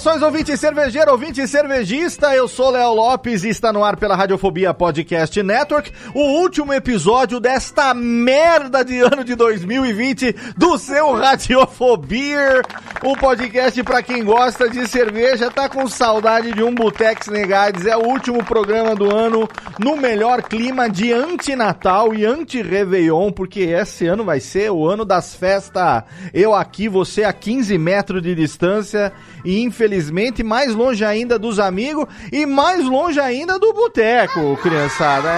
Saudações, ouvinte cervejeiro, ouvinte cervejista. Eu sou Léo Lopes e está no ar pela Radiofobia Podcast Network. O último episódio desta merda de ano de 2020 do seu Radiofobia. Um podcast para quem gosta de cerveja, tá com saudade de um Butex Negades. É o último programa do ano no melhor clima de anti-Natal e anti-Réveillon, porque esse ano vai ser o ano das festas. Eu aqui, você a 15 metros de distância e infelizmente mais longe ainda dos amigos e mais longe ainda do boteco, criançada.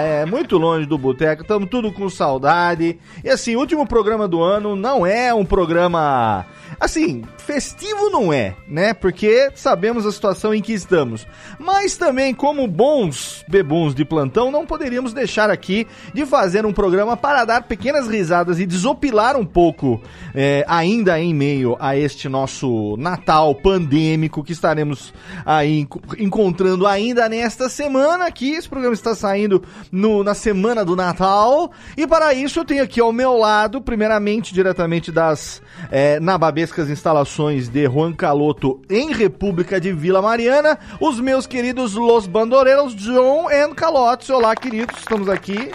É, é muito longe do boteco, estamos tudo com saudade. E assim, último programa do ano não é um programa assim, festivo não é, né? Porque sabemos a situação em que estamos. Mas também, como bons bebuns de plantão, não poderíamos deixar aqui de fazer um programa para dar pequenas risadas e desopilar um pouco, é, ainda em meio a este nosso Natal pandêmico que estaremos aí encontrando ainda nesta semana. Aqui, esse programa está saindo no, na semana do Natal. E para isso, eu tenho aqui ao meu lado, primeiramente, diretamente das é, nababescas instalações de Juan Caloto em República de Vila Mariana, os meus queridos Los Bandoreiros, John and Calotes. Olá, queridos, estamos aqui.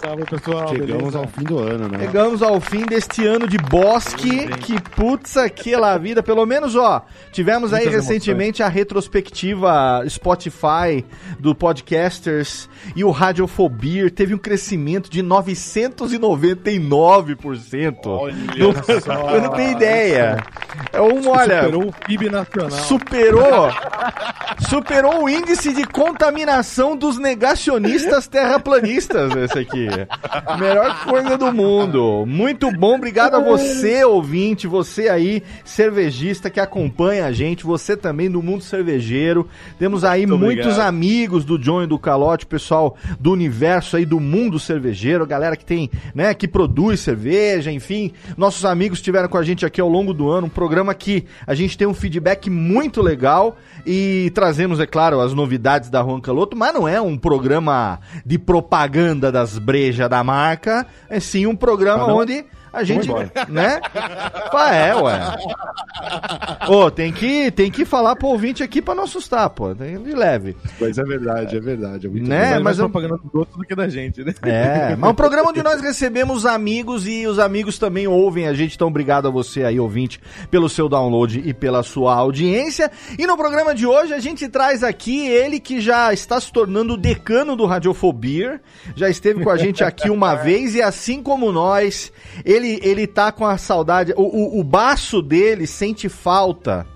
Salve, pessoal. Chegamos beleza? ao fim do ano, né? Chegamos ao fim deste ano de bosque, que putz aquela vida. Pelo menos, ó, tivemos aí Muitas recentemente a retrospectiva Spotify do Podcasters e o Radiofobia teve um crescimento de 999%. Olha Não- só. eu não tenho ideia. É um, olha, Superou o PIB nacional. superou superou o índice de contaminação dos negacionistas terraplanistas esse aqui. Melhor coisa do mundo. Muito bom, obrigado a você, ouvinte, você aí, cervejista que acompanha a gente, você também do mundo cervejeiro. Temos aí Muito muitos obrigado. amigos do John e do Calote, pessoal do universo aí do mundo cervejeiro, galera que tem, né, que produz cerveja, enfim, nossos amigos estiveram com a gente aqui ao longo do ano, um programa que a gente tem um feedback muito legal e trazemos, é claro, as novidades da Juan Caloto, mas não é um programa de propaganda das brejas da marca, é sim um programa Ah, onde a gente, né? Ah, é, ué. Ô, tem que, tem que falar pro ouvinte aqui pra não assustar, pô. Tem de leve. Mas é verdade, é verdade. É muito Né? É, mas mas eu- propaganda dos outros do que da gente, né? É, mas é um programa onde nós recebemos amigos e os amigos também ouvem a gente. Então, obrigado a você aí, ouvinte, pelo seu download e pela sua audiência. E no programa de hoje a gente traz aqui ele que já está se tornando o decano do Radiofobia. Já esteve com a gente aqui uma vez e assim como nós, ele, ele tá com a saudade. O, o, o baço dele sente falta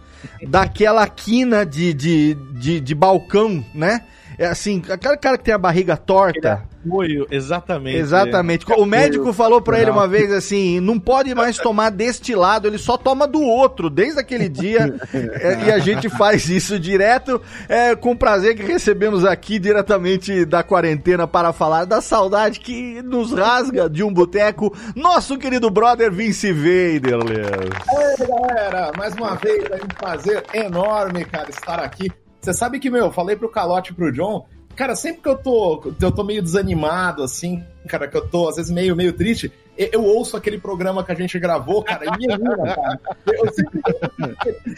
daquela quina de, de, de, de balcão, né? É assim, aquele cara que tem a barriga torta. Apoio, exatamente. Exatamente. O médico falou pra ele uma vez assim: não pode mais tomar deste lado, ele só toma do outro, desde aquele dia. É, e a gente faz isso direto. É com prazer que recebemos aqui diretamente da quarentena para falar da saudade que nos rasga de um boteco. Nosso querido brother Vince Vader, Leandro. Ei, galera, mais uma vez é um prazer enorme, cara, estar aqui. Você sabe que, meu, eu falei pro Calote e pro John, cara, sempre que eu tô, eu tô meio desanimado, assim, cara, que eu tô às vezes meio, meio triste, eu, ouço aquele programa que a gente gravou, cara, e me anima, cara. Eu sempre,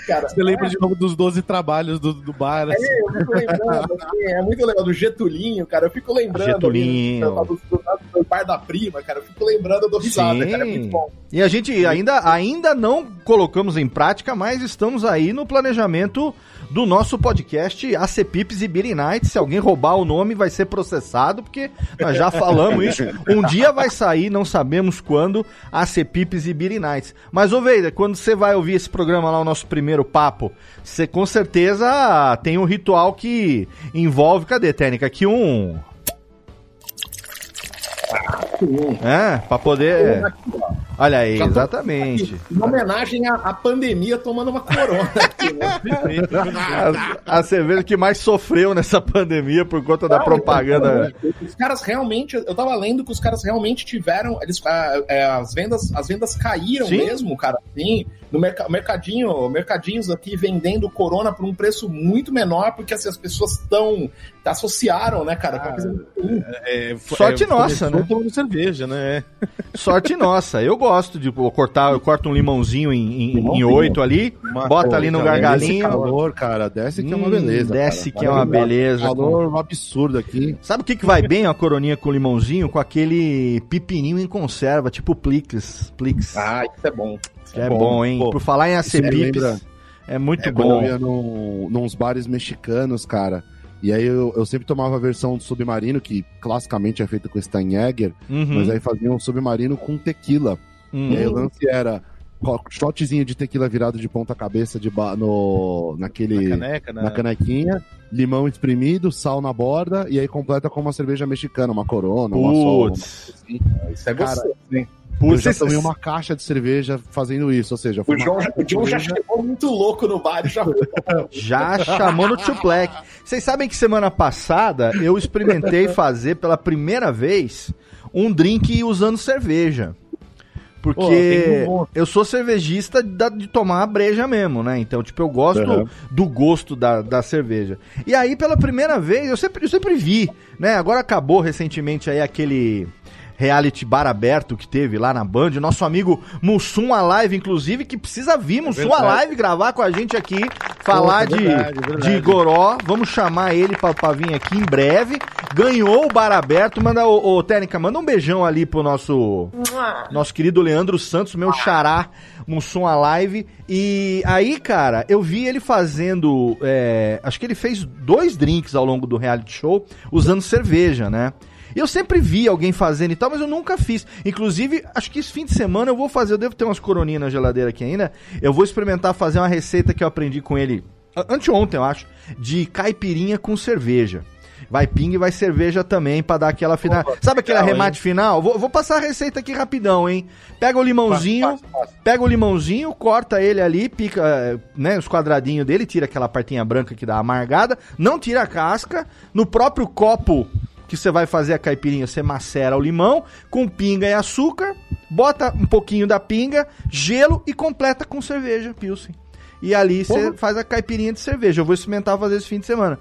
cara, Você lembra de novo dos 12 trabalhos do, do bar? assim? É, eu fico lembrando, assim, é muito legal, do Getulinho, cara, eu fico lembrando Getulinho. do, do, do bar da prima, cara, eu fico lembrando do risada, Sim. cara, é muito bom. E a gente ainda, ainda não colocamos em prática, mas estamos aí no planejamento do nosso podcast AC Pips e Beer Night. Se alguém roubar o nome, vai ser processado, porque nós já falamos isso. Um dia vai sair, não sabemos quando, AC Pips e Beer Nights. Mas, ô Veida, quando você vai ouvir esse programa lá, o nosso primeiro papo, você com certeza tem um ritual que envolve, cadê, Técnica? Aqui um... É, pra poder... Olha aí, exatamente. Em homenagem à, à pandemia tomando uma corona aqui, né? A, a cerveja que mais sofreu nessa pandemia por conta da propaganda. Os caras realmente, eu tava lendo que os caras realmente tiveram, eles, ah, é, as vendas, as vendas caíram Sim. mesmo, cara. Sim, no merca- mercadinho, mercadinhos aqui vendendo Corona por um preço muito menor, porque assim, as pessoas estão associaram, né, cara? com a coisa muito ruim. É, f- Sorte é, nossa, né? tomando cerveja, né? Sorte nossa. Eu gosto de pô, cortar, eu corto um limãozinho em, em, oito ali, Uma- bota pô, ali no Nesse gargalinho. calor, cara, desce que é uma Hum, beleza. Desce cara. que é uma beleza. Calor um absurdo aqui. Sabe o que, que vai bem a coroninha com limãozinho? Com aquele pepininho em conserva, tipo Plix. Plix. Ah, isso é bom. Que é bom, hein? pô. Por falar em acepipes, é muito É, quando bom. eu ia num, nos bares mexicanos, cara. E aí eu, eu sempre tomava a versão do submarino, que classicamente é feita com Steinjäger, Uhum, mas aí fazia um submarino com tequila. uhum. E aí o lance era shotzinho de tequila virado de ponta cabeça de ba- no, naquele, na, Caneca, né? canequinha, limão espremido, sal na borda, e aí completa com uma cerveja mexicana, uma corona, uma sol. Putz. Isso é Cara, gostoso, hein? Eu Putz, já esse- tomei uma caixa de cerveja fazendo isso, ou seja, foi O caixa o João já chegou muito louco no bar já Já chamou no Tio Black. Vocês sabem que semana passada eu experimentei fazer pela primeira vez um drink usando cerveja. Pô, Porque monte. eu sou cervejista de tomar a breja mesmo, né? Então, tipo, eu gosto Uhum. do gosto da, da cerveja. E aí, pela primeira vez, eu sempre, eu sempre vi, né? Agora acabou recentemente aí aquele reality bar aberto que teve lá na Band. O Nosso amigo Mussum Alive, inclusive, que precisa vir Mussum verdade. Alive gravar com a gente aqui, falar é de, verdade, é verdade. de Goró. Vamos chamar ele pra, pra vir aqui em breve. Ganhou o bar aberto. Manda, ô, ô Técnica, manda um beijão ali pro nosso, nosso querido Leandro Santos, meu xará, Mussum Alive. E aí, cara, eu vi ele fazendo. é, acho que ele fez dois drinks ao longo do reality show usando cerveja, né? Eu sempre vi alguém fazendo e tal, mas eu nunca fiz. Inclusive, acho que esse fim de semana eu vou fazer, eu devo ter umas coroninhas na geladeira aqui ainda. Eu vou experimentar fazer uma receita que eu aprendi com ele anteontem, eu acho, de caipirinha com cerveja. Vai ping e vai cerveja também pra dar aquela final. Sabe aquele legal, arremate final? Vou, vou passar a receita aqui rapidão, hein? Pega o limãozinho, pega o limãozinho, corta ele ali, pica, né, os quadradinhos dele, tira aquela partinha branca que dá amargada, não tira a casca, no próprio copo que você vai fazer a caipirinha, você macera o limão com pinga e açúcar, bota um pouquinho da pinga, gelo e completa com cerveja, Pilsen. E ali você faz a caipirinha de cerveja. Eu vou experimentar fazer esse fim de semana.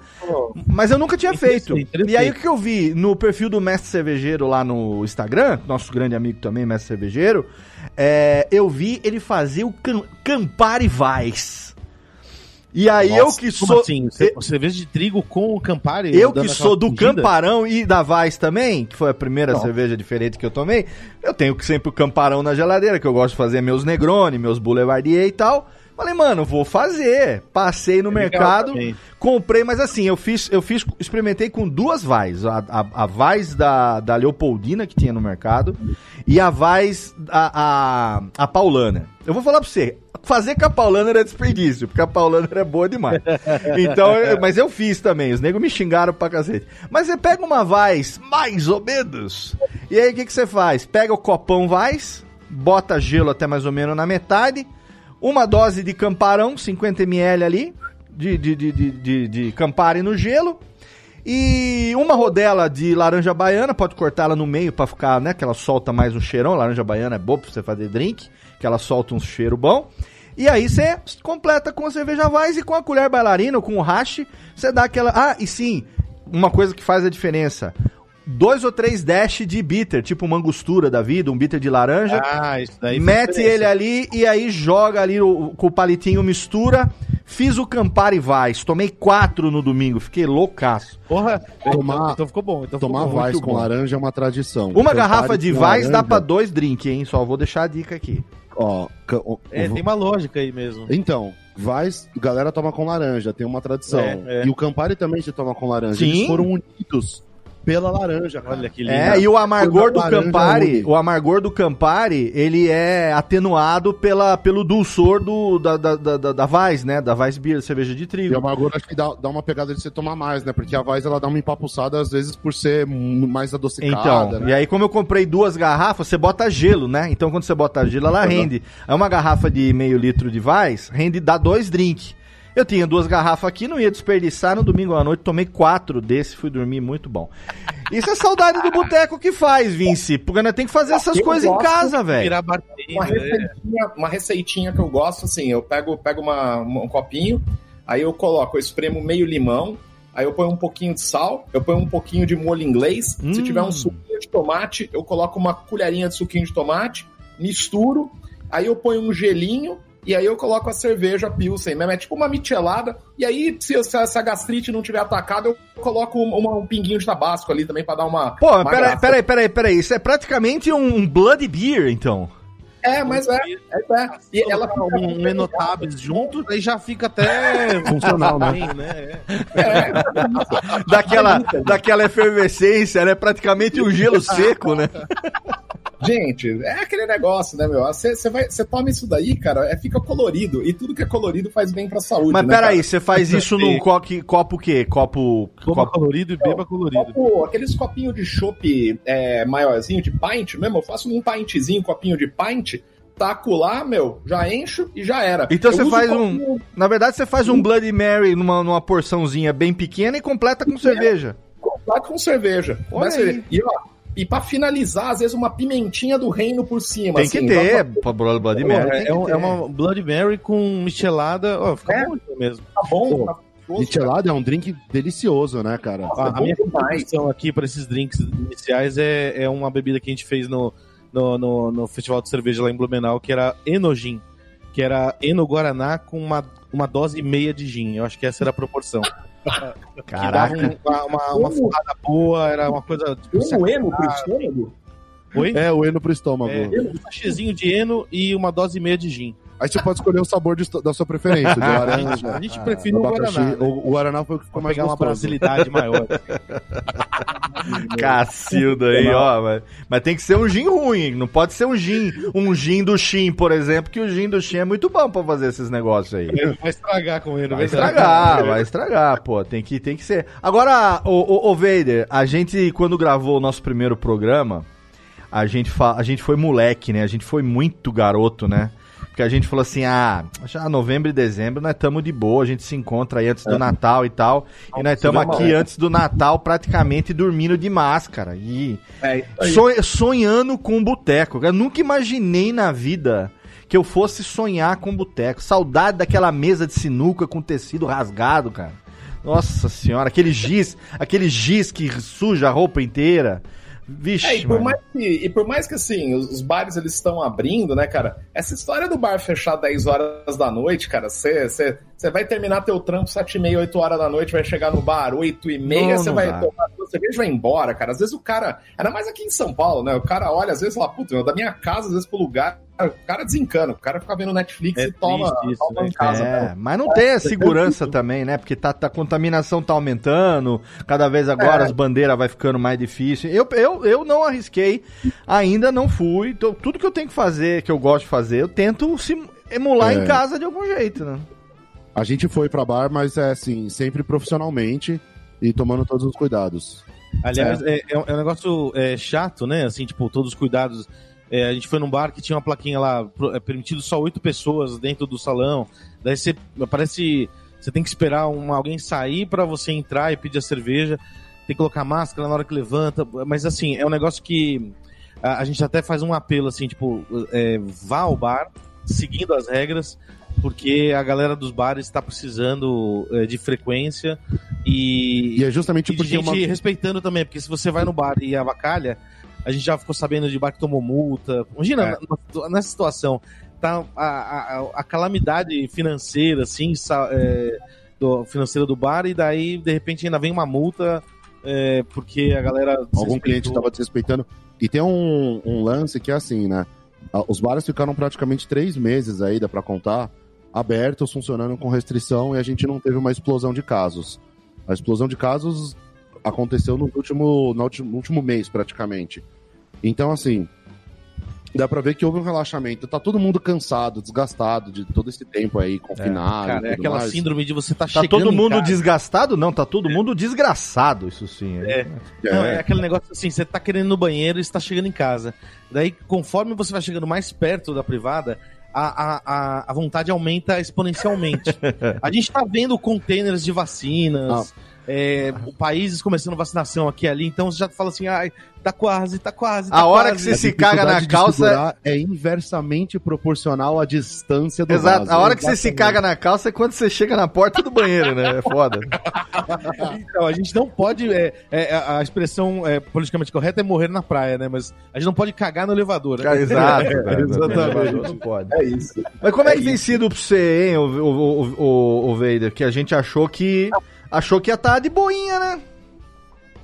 Mas eu nunca tinha feito. E aí o que eu vi no perfil do Mestre Cervejeiro lá no Instagram, nosso grande amigo também, Mestre Cervejeiro, é, eu vi ele fazer o Cam Campari Weiss. E aí eu que Como sou. assim? Você, cerveja de trigo com o Campari? Eu que sou do fungida? Camparão e da Vaz também, que foi a primeira cerveja diferente que eu tomei, eu tenho que sempre o Camparão na geladeira, que eu gosto de fazer meus Negroni, meus Boulevardier e tal. Falei, mano, vou fazer. Passei no É mercado, comprei, mas assim, eu fiz, eu fiz, experimentei com duas Vaz. A, a, a Vaz da, da Leopoldina que tinha no mercado e a Vaz, a, a, a Paulana. Eu vou falar pra você, fazer com a Paulana era desperdício, porque a Paulana era boa demais. Então, eu- mas eu fiz também, os negros me xingaram pra cacete. Mas você pega uma Vaz, mais ou menos, e aí o que, que você faz? Pega o copão Vaz, bota gelo até mais ou menos na metade, uma dose de camparão, 50ml ali, de, de, de, de, de, no gelo, e uma rodela de laranja baiana, pode cortar ela no meio pra ficar, né, que ela solta mais um cheirão, laranja baiana é boa pra você fazer drink, que ela solta um cheiro bom. E aí você completa com a cerveja Weiss e com a colher bailarina ou com o hash, você dá aquela... Ah, e sim, uma coisa que faz a diferença. Dois ou três dash de bitter, tipo uma angostura da vida, um bitter de laranja. Ah, isso daí. mete ele ali e aí joga ali o- com o palitinho, mistura. Fiz o Campari Vais, tomei quatro no domingo, fiquei loucaço. Porra, Tomar- então, então ficou bom. Então ficou Tomar. Vais muito com bom. laranja é uma tradição. Uma Campari garrafa de com Vais dá laranja, pra dois drinks, hein? Só vou deixar a dica aqui. Ó, ó, É, ó, tem uma lógica aí mesmo. Então, Vais, galera toma com laranja, tem uma tradição. É, é. E o Campari também se toma com laranja. Sim. Eles foram unidos pela laranja, cara. Olha que lindo. É, e o amargor do laranja Campari, o amargor do Campari, ele é atenuado pela, pelo dulçor do, da, da, da, da, da Weiss, né? Da Weiss Beer, cerveja de E o trigo. amargor acho que dá, dá uma pegada de você tomar mais, né? Porque a Vais ela dá uma empapuçada às vezes por ser mais adocicada, Então, né? e aí como eu comprei duas garrafas, você bota gelo, né? Então quando você bota gelo, ela rende. É uma garrafa de meio litro de Weiss, rende, dá dois drinks. Eu tinha duas garrafas aqui, não ia desperdiçar. No domingo à noite tomei quatro desse, fui dormir muito bom. Isso é saudade do boteco que faz, Vince. Porque nós tem que fazer essas Eu coisas em casa, velho. Uma né? receitinha, uma receitinha que eu gosto, assim, eu pego, pego uma, um copinho, aí eu coloco, eu espremo meio limão, aí eu ponho um pouquinho de sal, eu ponho um pouquinho de molho inglês, Hum. se tiver um suquinho de tomate, eu coloco uma colherinha de suquinho de tomate, misturo, aí eu ponho um gelinho, e aí eu coloco a cerveja Pilsen mesmo, é tipo uma michelada, e aí se, se essa gastrite não tiver atacado, eu coloco um, uma- um pinguinho de tabasco ali também pra dar uma... Pô, uma peraí, peraí, peraí, peraí. Isso é praticamente um Blood Beer, então. É, mas é, é, é. E ela fica um, um Enotabs junto, aí já fica até Funcional, né? né? É, Daquela, daquela efervescência, né? Praticamente um gelo seco, né? Gente, é aquele negócio, né, meu? Você você vai, você toma isso daí, cara, é, fica colorido. E tudo que é colorido faz bem pra saúde. Mas né, peraí, você faz isso num coque, copo o quê? Copo. Copo... colorido e beba colorido. Copo- aqueles copinhos de chopp é, maiorzinho, de pint mesmo, eu faço num pintzinho, copinho de pint, taco lá, meu, já encho e já era. Então Eu você faz copinho Na verdade, você faz um Bloody Mary numa, numa porçãozinha bem pequena e completa com cerveja. completo com cerveja. Olha Começa aí. E, ó, e pra finalizar, às vezes uma pimentinha do reino por cima. Tem que assim, ter, dá pra Bloody Mary. É, é um- ter. é uma Blood Mary com michelada. Ó, fica É. bom mesmo. pra- Tá bom, tá gostoso, Michelada é um drink delicioso, né, cara? Nossa, A, é a minha contribuição aqui para esses drinks iniciais é, é uma bebida que a gente fez no, no, no, no Festival de Cerveja lá em Blumenau, que era Enogin, que era Eno Guaraná com uma, uma dose e meia de gin. Eu acho que essa era a proporção. Que dava Caraca. um- uma, uma, furrada boa, era uma coisa... Tipo, um emo pro estômago? Oi? É, o eno pro estômago. É, um sachezinho de Eno e uma dose e meia de gin. Aí você pode escolher o sabor de- da sua preferência, de laranja, A gente prefere o abacaxi. Guaraná. né? O, o Guaraná foi o que ficou mais pegar uma gostoso. brasilidade maior. Cacilda aí, ó. Mas, mas tem que ser um gin ruim. Não pode ser um gin, um gin do Shin, por exemplo, que o gin do Shin é muito bom pra fazer esses negócios aí. Vai estragar com ele. Vai estragar, vai estragar, pô. Tem que, tem que ser. Agora, o, o, o Vader, a gente, quando gravou o nosso primeiro programa, a gente, fa a gente foi moleque, né? A gente foi muito garoto, né? Porque a gente falou assim, ah, já novembro e dezembro nós estamos de boa, a gente se encontra aí antes do Natal e tal. E nós estamos Cinema, aqui é. antes do Natal praticamente dormindo de máscara. E É. Sonha- sonhando com boteco. Eu nunca imaginei na vida que eu fosse sonhar com boteco. Saudade daquela mesa de sinuca com tecido rasgado, cara. Nossa senhora, aquele giz, aquele giz que suja a roupa inteira. Vixe, É, e por, mais que, e por mais que assim, os, os bares eles estão abrindo, né, cara? Essa história do bar fechar 10 horas da noite, cara, você vai terminar teu trampo 7 e meia, 8 horas da noite, vai chegar no bar 8 e meia, você vai dá. tomar cerveja vai embora, cara. Às vezes o cara, ainda mais aqui em São Paulo, né? O cara olha, às vezes fala, puta, meu, da minha casa, às vezes pro lugar, o cara desencana, o cara fica vendo Netflix É e toma, isso, toma né, em casa. É, né? mas não tem a segurança também, né? Porque tá, tá- a contaminação tá aumentando, cada vez agora É. as bandeiras vai ficando mais difícil. Eu, eu, eu não arrisquei, ainda não fui. Então, tudo que eu tenho que fazer, que eu gosto de fazer, eu tento sim- emular É. em casa de algum jeito, né? A gente foi pra bar, mas é assim, sempre profissionalmente e tomando todos os cuidados. Aliás, é, é um é um negócio é, chato, né? Assim, tipo, todos os cuidados. É, a gente foi num bar que tinha uma plaquinha lá, é permitido só oito pessoas dentro do salão. Daí você parece. Você tem que esperar uma, alguém sair pra você entrar e pedir a cerveja. Tem que colocar máscara na hora que levanta. Mas assim, é um negócio que a, a gente até faz um apelo assim, tipo, é, vá ao bar, seguindo as regras. Porque a galera dos bares está precisando é, de frequência e, E é justamente e porque gente uma. respeitando também, porque se você vai no bar e avacalha, a gente já ficou sabendo de bar que tomou multa. Imagina, É. na- nessa situação, tá a, a, a- calamidade financeira, assim, é, do, financeira do bar, e daí, de repente, ainda vem uma multa é, porque a galera. Algum cliente estava desrespeitando. E tem um, um lance que é assim, né? Os bares ficaram praticamente três meses aí, dá pra contar, abertos, funcionando com restrição e a gente não teve uma explosão de casos. A explosão de casos aconteceu no último, no último, no último mês, praticamente. Então, assim, dá pra ver que houve um relaxamento. Tá todo mundo cansado, desgastado de todo esse tempo aí, confinado. Cara, é e tudo aquela mais. síndrome de você tá, Tá chegando todo em mundo casa. desgastado? Não, tá todo mundo desgraçado, isso sim. É. É. Não, é aquele negócio assim, você tá querendo ir no banheiro e está chegando em casa. Daí, conforme você vai chegando mais perto da privada, a, a, a, vontade aumenta exponencialmente. a gente tá vendo containers de vacinas, é, países começando vacinação aqui e ali, então você já fala assim, ai, tá quase, tá quase, tá A hora quase. que você A se caga na calça. É inversamente proporcional à distância do Exato, vaso. a hora que você se caga na calça é quando você chega na porta do banheiro, né? É foda. Então, a gente não pode. é, é, a expressão é, politicamente correta é morrer na praia, né? Mas a gente não pode cagar no elevador. né? Exato, É, exatamente. Não pode. É isso. Mas como é que tem sido pra você, hein, o, o, o, o, o Vader? Que a gente achou que. Achou que ia estar de boinha, né?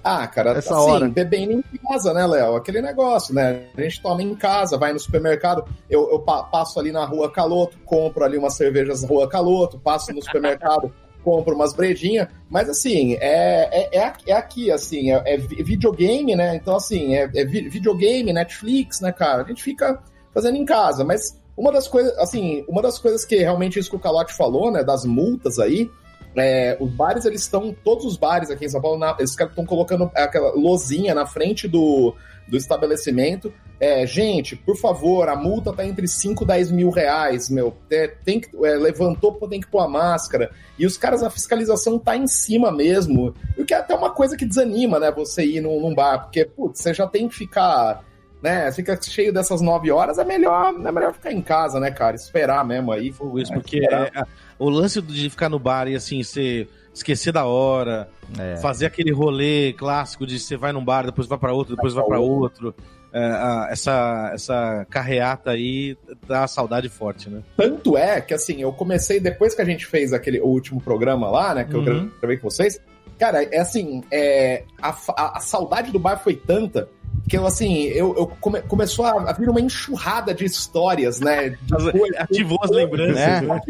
Ah, cara, Essa assim, hora. bebendo em casa, né, Léo? Aquele negócio, né? A gente toma em casa, vai no supermercado, eu, eu pa- passo ali na rua Caloto, compro ali umas cervejas na rua Caloto, passo no supermercado, compro umas brejinhas, mas assim, é, é, é, aqui- é aqui, assim, é, é vi- videogame, né? Então, assim, é, é vi- videogame, Netflix, né, cara? A gente fica fazendo em casa, mas uma das coisas, assim, uma das coisas que realmente isso que o Calote falou, né, das multas aí, é, os bares, eles estão, todos os bares aqui em São Paulo, na- eles estão colocando aquela lozinha na frente do, do estabelecimento. É, gente, por favor, a multa tá entre 5 e 10 mil reais, meu. É, tem que, é, levantou, tem que pôr a máscara. E os caras, a fiscalização tá em cima mesmo. O que é até uma coisa que desanima, né, você ir num, num bar, porque, putz, você já tem que ficar. Né, fica cheio dessas 9 horas, é melhor, é melhor ficar em casa, né, cara? Esperar mesmo aí. Isso, É, porque é, o lance de ficar no bar e assim, você esquecer da hora, É. fazer aquele rolê clássico de você vai num bar, depois vai pra outro, depois vai pra outro. A- essa, essa carreata aí dá saudade forte, né? Tanto é que, assim, eu comecei, depois que a gente fez aquele o último programa lá, né, que Uhum. eu gravei com vocês, cara, é assim, é, a, a- a saudade do bar foi tanta que eu, assim, eu, eu come- começou a, a vir uma enxurrada de histórias, né, de coisas. Ativou as lembranças. É. né?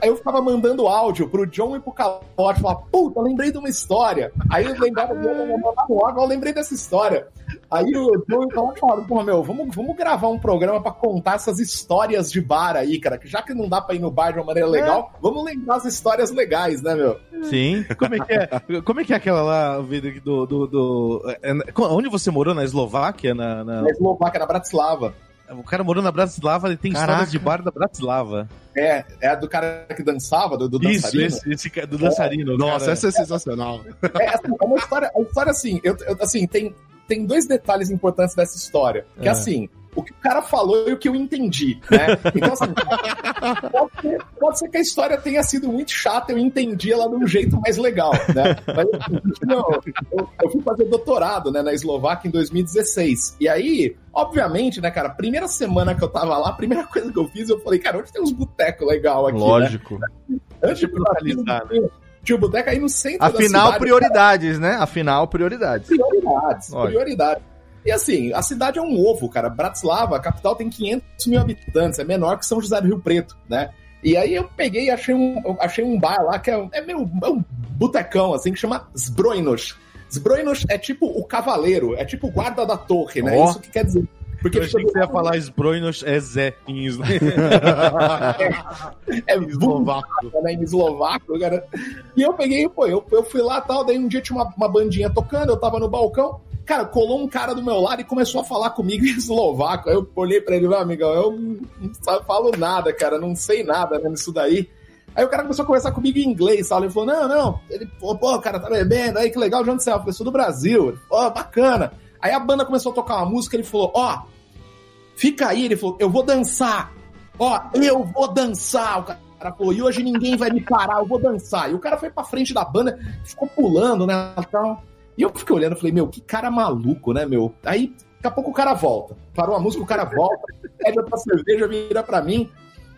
Aí eu ficava mandando áudio pro John e pro Calote, falava, puta, lembrei de uma história. Aí eu lembrava, áudio, eu lembrei dessa história. Aí o John e o Calote falaram, pô, meu, vamos, vamos gravar um programa pra contar essas histórias de bar aí, cara, que já que não dá pra ir no bar de uma maneira legal, vamos lembrar as histórias legais, né, meu? Sim. Como é que é? Como é que é aquela lá, vida do. do, do é, é, onde você morou? Na Eslováquia? Na, na- Na Eslováquia, na Bratislava. O cara morou na Bratislava, ele tem Caraca. histórias de bar da Bratislava. É, é a do cara que dançava, do, do Isso, dançarino. esse, esse cara- do dançarino. Nossa, cara. essa é sensacional. É, assim, é uma história, a história assim, eu, eu- assim, tem, tem dois detalhes importantes dessa história. Que É. assim, o que o cara falou e o que eu entendi, né? Então, assim, pode ser, pode ser que a história tenha sido muito chata, eu entendi ela de um jeito mais legal, né? Mas, assim, não, eu, eu fui fazer doutorado, né, na Eslováquia em 2016. E aí, obviamente, né, cara, primeira semana que eu tava lá, a primeira coisa que eu fiz, eu falei, cara, onde tem uns botecos legal aqui, né? Lógico. Antes de localizar, Tinha o boteco aí no centro da Afinal, cidade. prioridades, né? Afinal, prioridades. Prioridades, Lógico. prioridades. E assim, a cidade é um ovo, cara. Bratislava, a capital, tem 500 mil habitantes, é menor que São José do Rio Preto, né? E aí eu peguei e achei um, achei um bar lá que é, é meio é um botecão, assim, que chama Zbroinos. Zbroinos é tipo o cavaleiro, é tipo o guarda da torre, né? Ó. Isso que quer dizer. Porque Eu achei que você ia falar Sbroinos é Zé em Isla. é Eslovaco. né, em eslovaco, cara. E eu peguei, pô, eu, eu fui lá tal, daí um dia tinha uma, uma bandinha tocando, eu tava no balcão, cara, colou um cara do meu lado e começou a falar comigo em eslovaco. Aí eu olhei pra ele, meu amigão, eu não, falo nada, cara, não sei nada né, nisso daí. Aí o cara começou a conversar comigo em inglês, sabe? Ele falou, não, não. Ele falou, pô, cara, tá bebendo, aí que legal, de onde você é? Eu falei, sou do Brasil. Ó, bacana. Aí a banda começou a tocar uma música, ele falou, ó, fica aí, ele falou, eu vou dançar. Ó, eu vou dançar. O cara falou, e hoje ninguém vai me parar, eu vou dançar. E o cara foi pra frente da banda, ficou pulando, né, tal. E eu fiquei olhando, falei, meu, que cara maluco, né, meu? Aí, daqui a pouco o cara volta. Parou a música, o cara volta, pede outra cerveja, vira pra mim.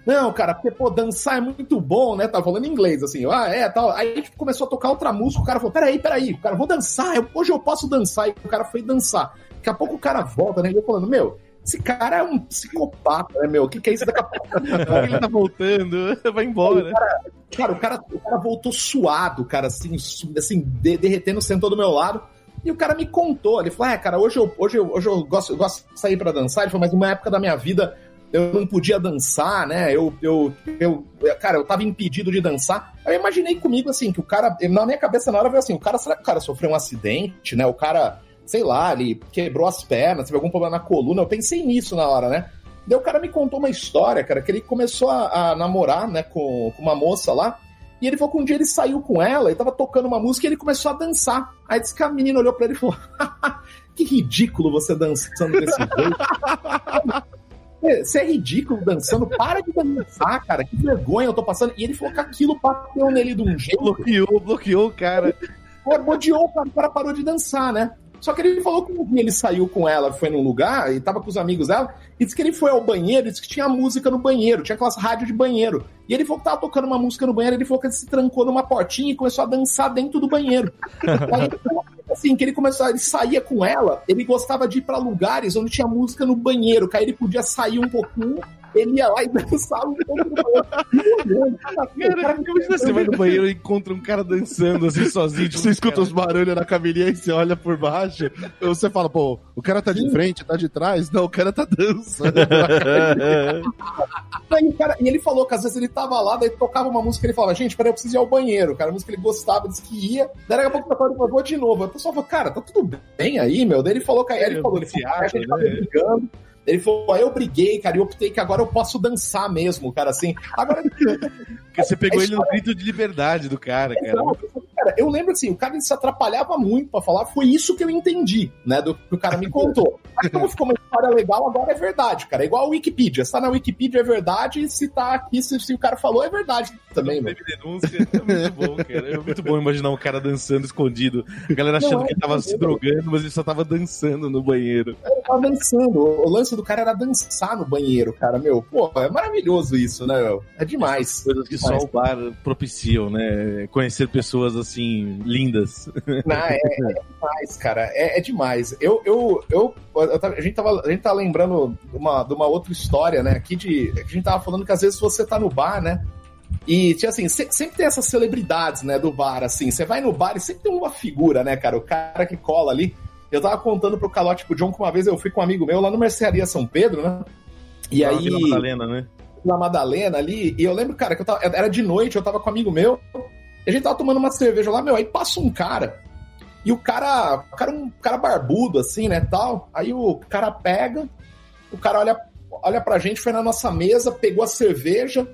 Não, cara, porque, pô, dançar é muito bom, né? Tava falando em inglês, assim, ah, é, tal. Aí gente começou a tocar outra música, o cara falou, peraí, peraí, o cara, vou dançar, hoje eu posso dançar. E o cara foi dançar. Daqui a pouco o cara volta, né? E eu falando, meu, esse cara é um psicopata, né, meu? O que, que é isso daqui a pouco? Ele tá voltando, vai embora. Cara, cara, o cara, o cara voltou suado, cara, assim, assim de- derretendo, sentou do meu lado. E o cara me contou, ele falou, é, cara, hoje eu, hoje eu, hoje eu, gosto, eu gosto de sair pra dançar. Ele falou, mas numa época da minha vida eu não podia dançar, né? Eu, eu, eu, cara, eu tava impedido de dançar. Aí eu imaginei comigo, assim, que o cara, na minha cabeça na hora veio assim, o cara, será que o cara sofreu um acidente, né? O cara, sei lá, ele quebrou as pernas, teve algum problema na coluna. Eu pensei nisso na hora, né? Daí o cara me contou uma história, cara, que ele começou a, a namorar, né, com, com uma moça lá. E ele falou que um dia ele saiu com ela e tava tocando uma música e ele começou a dançar. Aí disse que a menina olhou pra ele e falou: Que ridículo você dançando desse jeito. Você é ridículo dançando, para de dançar, cara. Que vergonha eu tô passando. E ele falou que aquilo bateu nele de um jeito. Bloqueou, bloqueou o cara. Pô, odiou, cara, o cara parou de dançar, né? Só que ele falou que um dia ele saiu com ela, foi num lugar e tava com os amigos dela, e disse que ele foi ao banheiro e disse que tinha música no banheiro, tinha aquelas rádios de banheiro. E ele falou que tava tocando uma música no banheiro, ele falou que ele se trancou numa portinha e começou a dançar dentro do banheiro. Aí ele falou, assim, que ele começou, ele saía com ela, ele gostava de ir pra lugares onde tinha música no banheiro, que aí ele podia sair um pouquinho, ele ia lá e dançava um pouco no banheiro. Cara, imagina você vai no banheiro e encontra um cara dançando assim sozinho. tipo, Você escuta os barulhos na cabelinha e você olha por baixo, ou você fala, pô, o cara tá de frente, tá de trás? Não, o cara tá dançando. Aí, cara, e ele falou que às vezes ele tava lá, daí tocava uma música e ele falava, gente, peraí, eu preciso ir ao banheiro, cara. A música que ele gostava, disse que ia. Daí daqui a pouco ele falou, vou de novo. Pessoal falou, cara, tá tudo bem aí, meu? Daí ele falou que aí ele É, falou, ele falou, a né? brigando. Ele falou, aí eu briguei, cara, e optei que agora eu posso dançar mesmo, cara, assim. Agora, Porque você pegou ele no grito de liberdade do cara, cara. Cara, eu lembro assim, o cara se atrapalhava muito pra falar, foi isso que eu entendi, né, do que o cara me contou. Mas como ficou uma história legal, agora é verdade, cara. É igual a Wikipedia. Se tá na Wikipedia é verdade, e se tá aqui, se, se o cara falou, é verdade também, mano. teve denúncia. É muito bom, cara. É muito bom imaginar um cara dançando escondido. A galera achando Não, é que ele tava se drogando, mas ele só tava dançando no banheiro. Ele tava dançando. O lance do cara era dançar no banheiro, cara, meu. Pô, é maravilhoso isso, né, meu? É demais. Coisas que só o bar propiciam, né? Conhecer pessoas assim, lindas. Não, é, é demais, cara. É, é demais. Eu, eu, eu, eu a, gente tava, a gente tá lembrando de uma, de uma outra história, né? Aqui de. A gente tava falando que às vezes você tá no bar, né? E, tipo assim, se- sempre tem essas celebridades, né, do bar, assim. Você vai no bar e sempre tem uma figura, né, cara? O cara que cola ali. Eu tava contando pro Calote, pro John, que uma vez eu fui com um amigo meu lá no Mercearia São Pedro, né? E na aí. Vila Madalena, né? na Madalena ali, e eu lembro, cara, que eu tava, era de noite, eu tava com um amigo meu, e a gente tava tomando uma cerveja lá, meu, aí passa um cara, e o cara, o cara, um cara barbudo, assim, né, tal, aí o cara pega, o cara olha, olha pra gente, foi na nossa mesa, pegou a cerveja,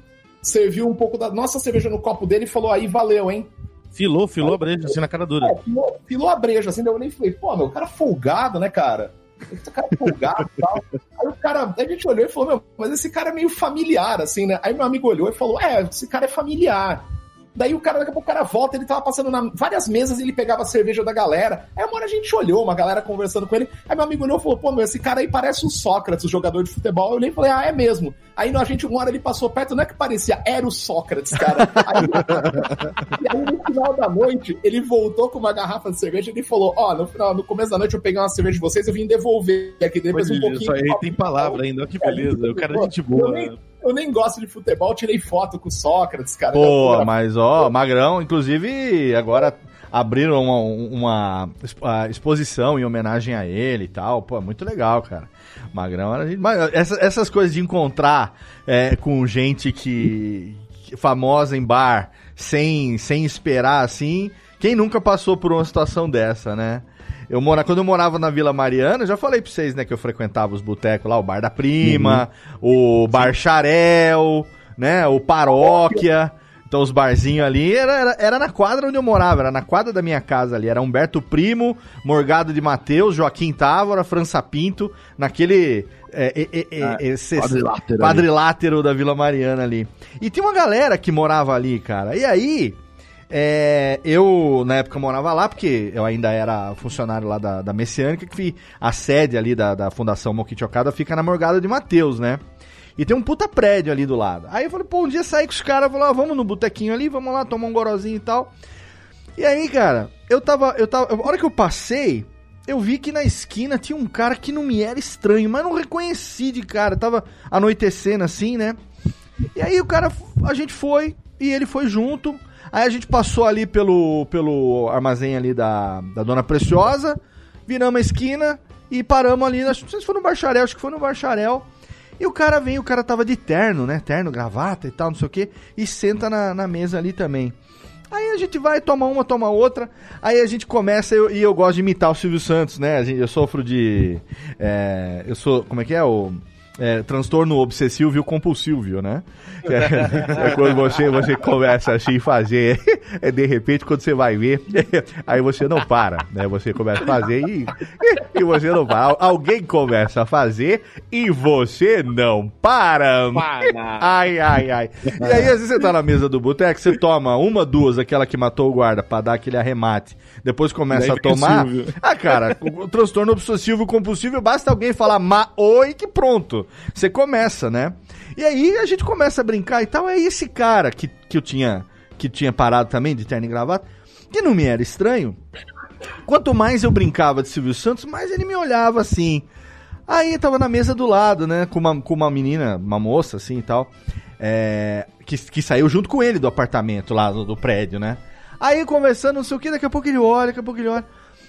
serviu um pouco da nossa cerveja no copo dele e falou, aí, valeu, hein? Filou, filou a breja assim na cara dura. É, filou, filou a breja, assim, eu e falei, pô, meu, o cara folgado, né, cara? Esse cara folgado e tal. Aí o cara, aí a gente olhou e falou, meu, mas esse cara é meio familiar, assim, né? Aí meu amigo olhou e falou, é, esse cara é familiar. Daí o cara, daqui a pouco o cara volta, ele tava passando na várias mesas e ele pegava a cerveja da galera. Aí uma hora a gente olhou, uma galera conversando com ele. Aí meu amigo olhou e falou: pô, meu, esse cara aí parece o Sócrates, o jogador de futebol. Eu e falei: ah, é mesmo. Aí a gente, uma hora ele passou perto, não é que parecia, era o Sócrates, cara. Aí, e aí no final da noite, ele voltou com uma garrafa de cerveja e ele falou: ó, no, final, no começo da noite eu peguei uma cerveja de vocês, eu vim devolver aqui depois um pouquinho. Só ele tem palavra ainda, olha que beleza. O cara é gente boa. Eu nem, eu nem gosto de futebol, tirei foto com o Sócrates, cara. Pô, mas ó, Magrão, inclusive, agora abriram uma, uma exposição em homenagem a ele e tal. Pô, é muito legal, cara. Magrão era gente. Mas essa- essas coisas de encontrar é, com gente que, que- famosa em bar sem, sem esperar assim. Quem nunca passou por uma situação dessa, né? Eu mora, quando eu morava na Vila Mariana, eu já falei pra vocês, né, que eu frequentava os botecos lá, o Bar da Prima, o Bar Xarel, né, o Paróquia. Então os barzinhos ali era, era, era, na quadra onde eu morava, era na quadra da minha casa ali. Era Humberto Primo, Morgado de Mateus, Joaquim Távora, França Pinto, naquele. É, é, é, ah, esse, quadrilátero, quadrilátero da Vila Mariana ali. E tinha uma galera que morava ali, cara. E aí, é, eu, na época, morava lá, porque eu ainda era funcionário lá da, da Messiânica, que a sede ali da, da Fundação Moquite Okada fica na Morgada de Mateus, né? E tem um puta prédio ali do lado. Aí eu falei, pô, um dia saí com os caras, falei, ah, vamos no botequinho ali, vamos lá tomar um gorozinho e tal. E aí, cara, eu tava, eu tava, a hora que eu passei, eu vi que na esquina tinha um cara que não me era estranho, mas não reconheci de cara, tava anoitecendo assim, né? E aí o cara, a gente foi, e ele foi junto, Aí a gente passou ali pelo, pelo armazém ali da, da Dona Preciosa, viramos a esquina e paramos ali, não sei se foi no Bacharel, acho que foi no Bacharel. E o cara vem, o cara tava de terno, né? Terno, gravata e tal, não sei o que, e senta na, na mesa ali também. Aí a gente vai, toma uma, toma outra. Aí a gente começa, eu, e eu gosto de imitar o Silvio Santos, né? Eu sofro de. É, eu sou. Como é que é? O é, transtorno obsessivo e compulsivo, né? É, é, quando você, você começa assim a fazer, é, de repente quando você vai ver, aí você não para, né? Você começa a fazer e, e você não para. Alguém começa a fazer e você não para. para. Ai, ai, ai. E aí às vezes você tá na mesa do boteco, você toma uma, duas, aquela que matou o guarda, pra dar aquele arremate. Depois começa a tomar. Ah, cara, o, o transtorno obsessivo compulsivo, basta alguém falar ma oi que pronto. Você começa, né? E aí a gente começa a brincar e tal. É esse cara que, que eu tinha que tinha parado também de terno e gravata, que não me era estranho. Quanto mais eu brincava de Silvio Santos, mais ele me olhava assim. Aí tava na mesa do lado, né? Com uma, com uma menina, uma moça, assim e tal. É, que, que saiu junto com ele do apartamento lá do, do prédio, né? Aí conversando, não sei o que, daqui a pouco ele olha, daqui a pouco ele olha.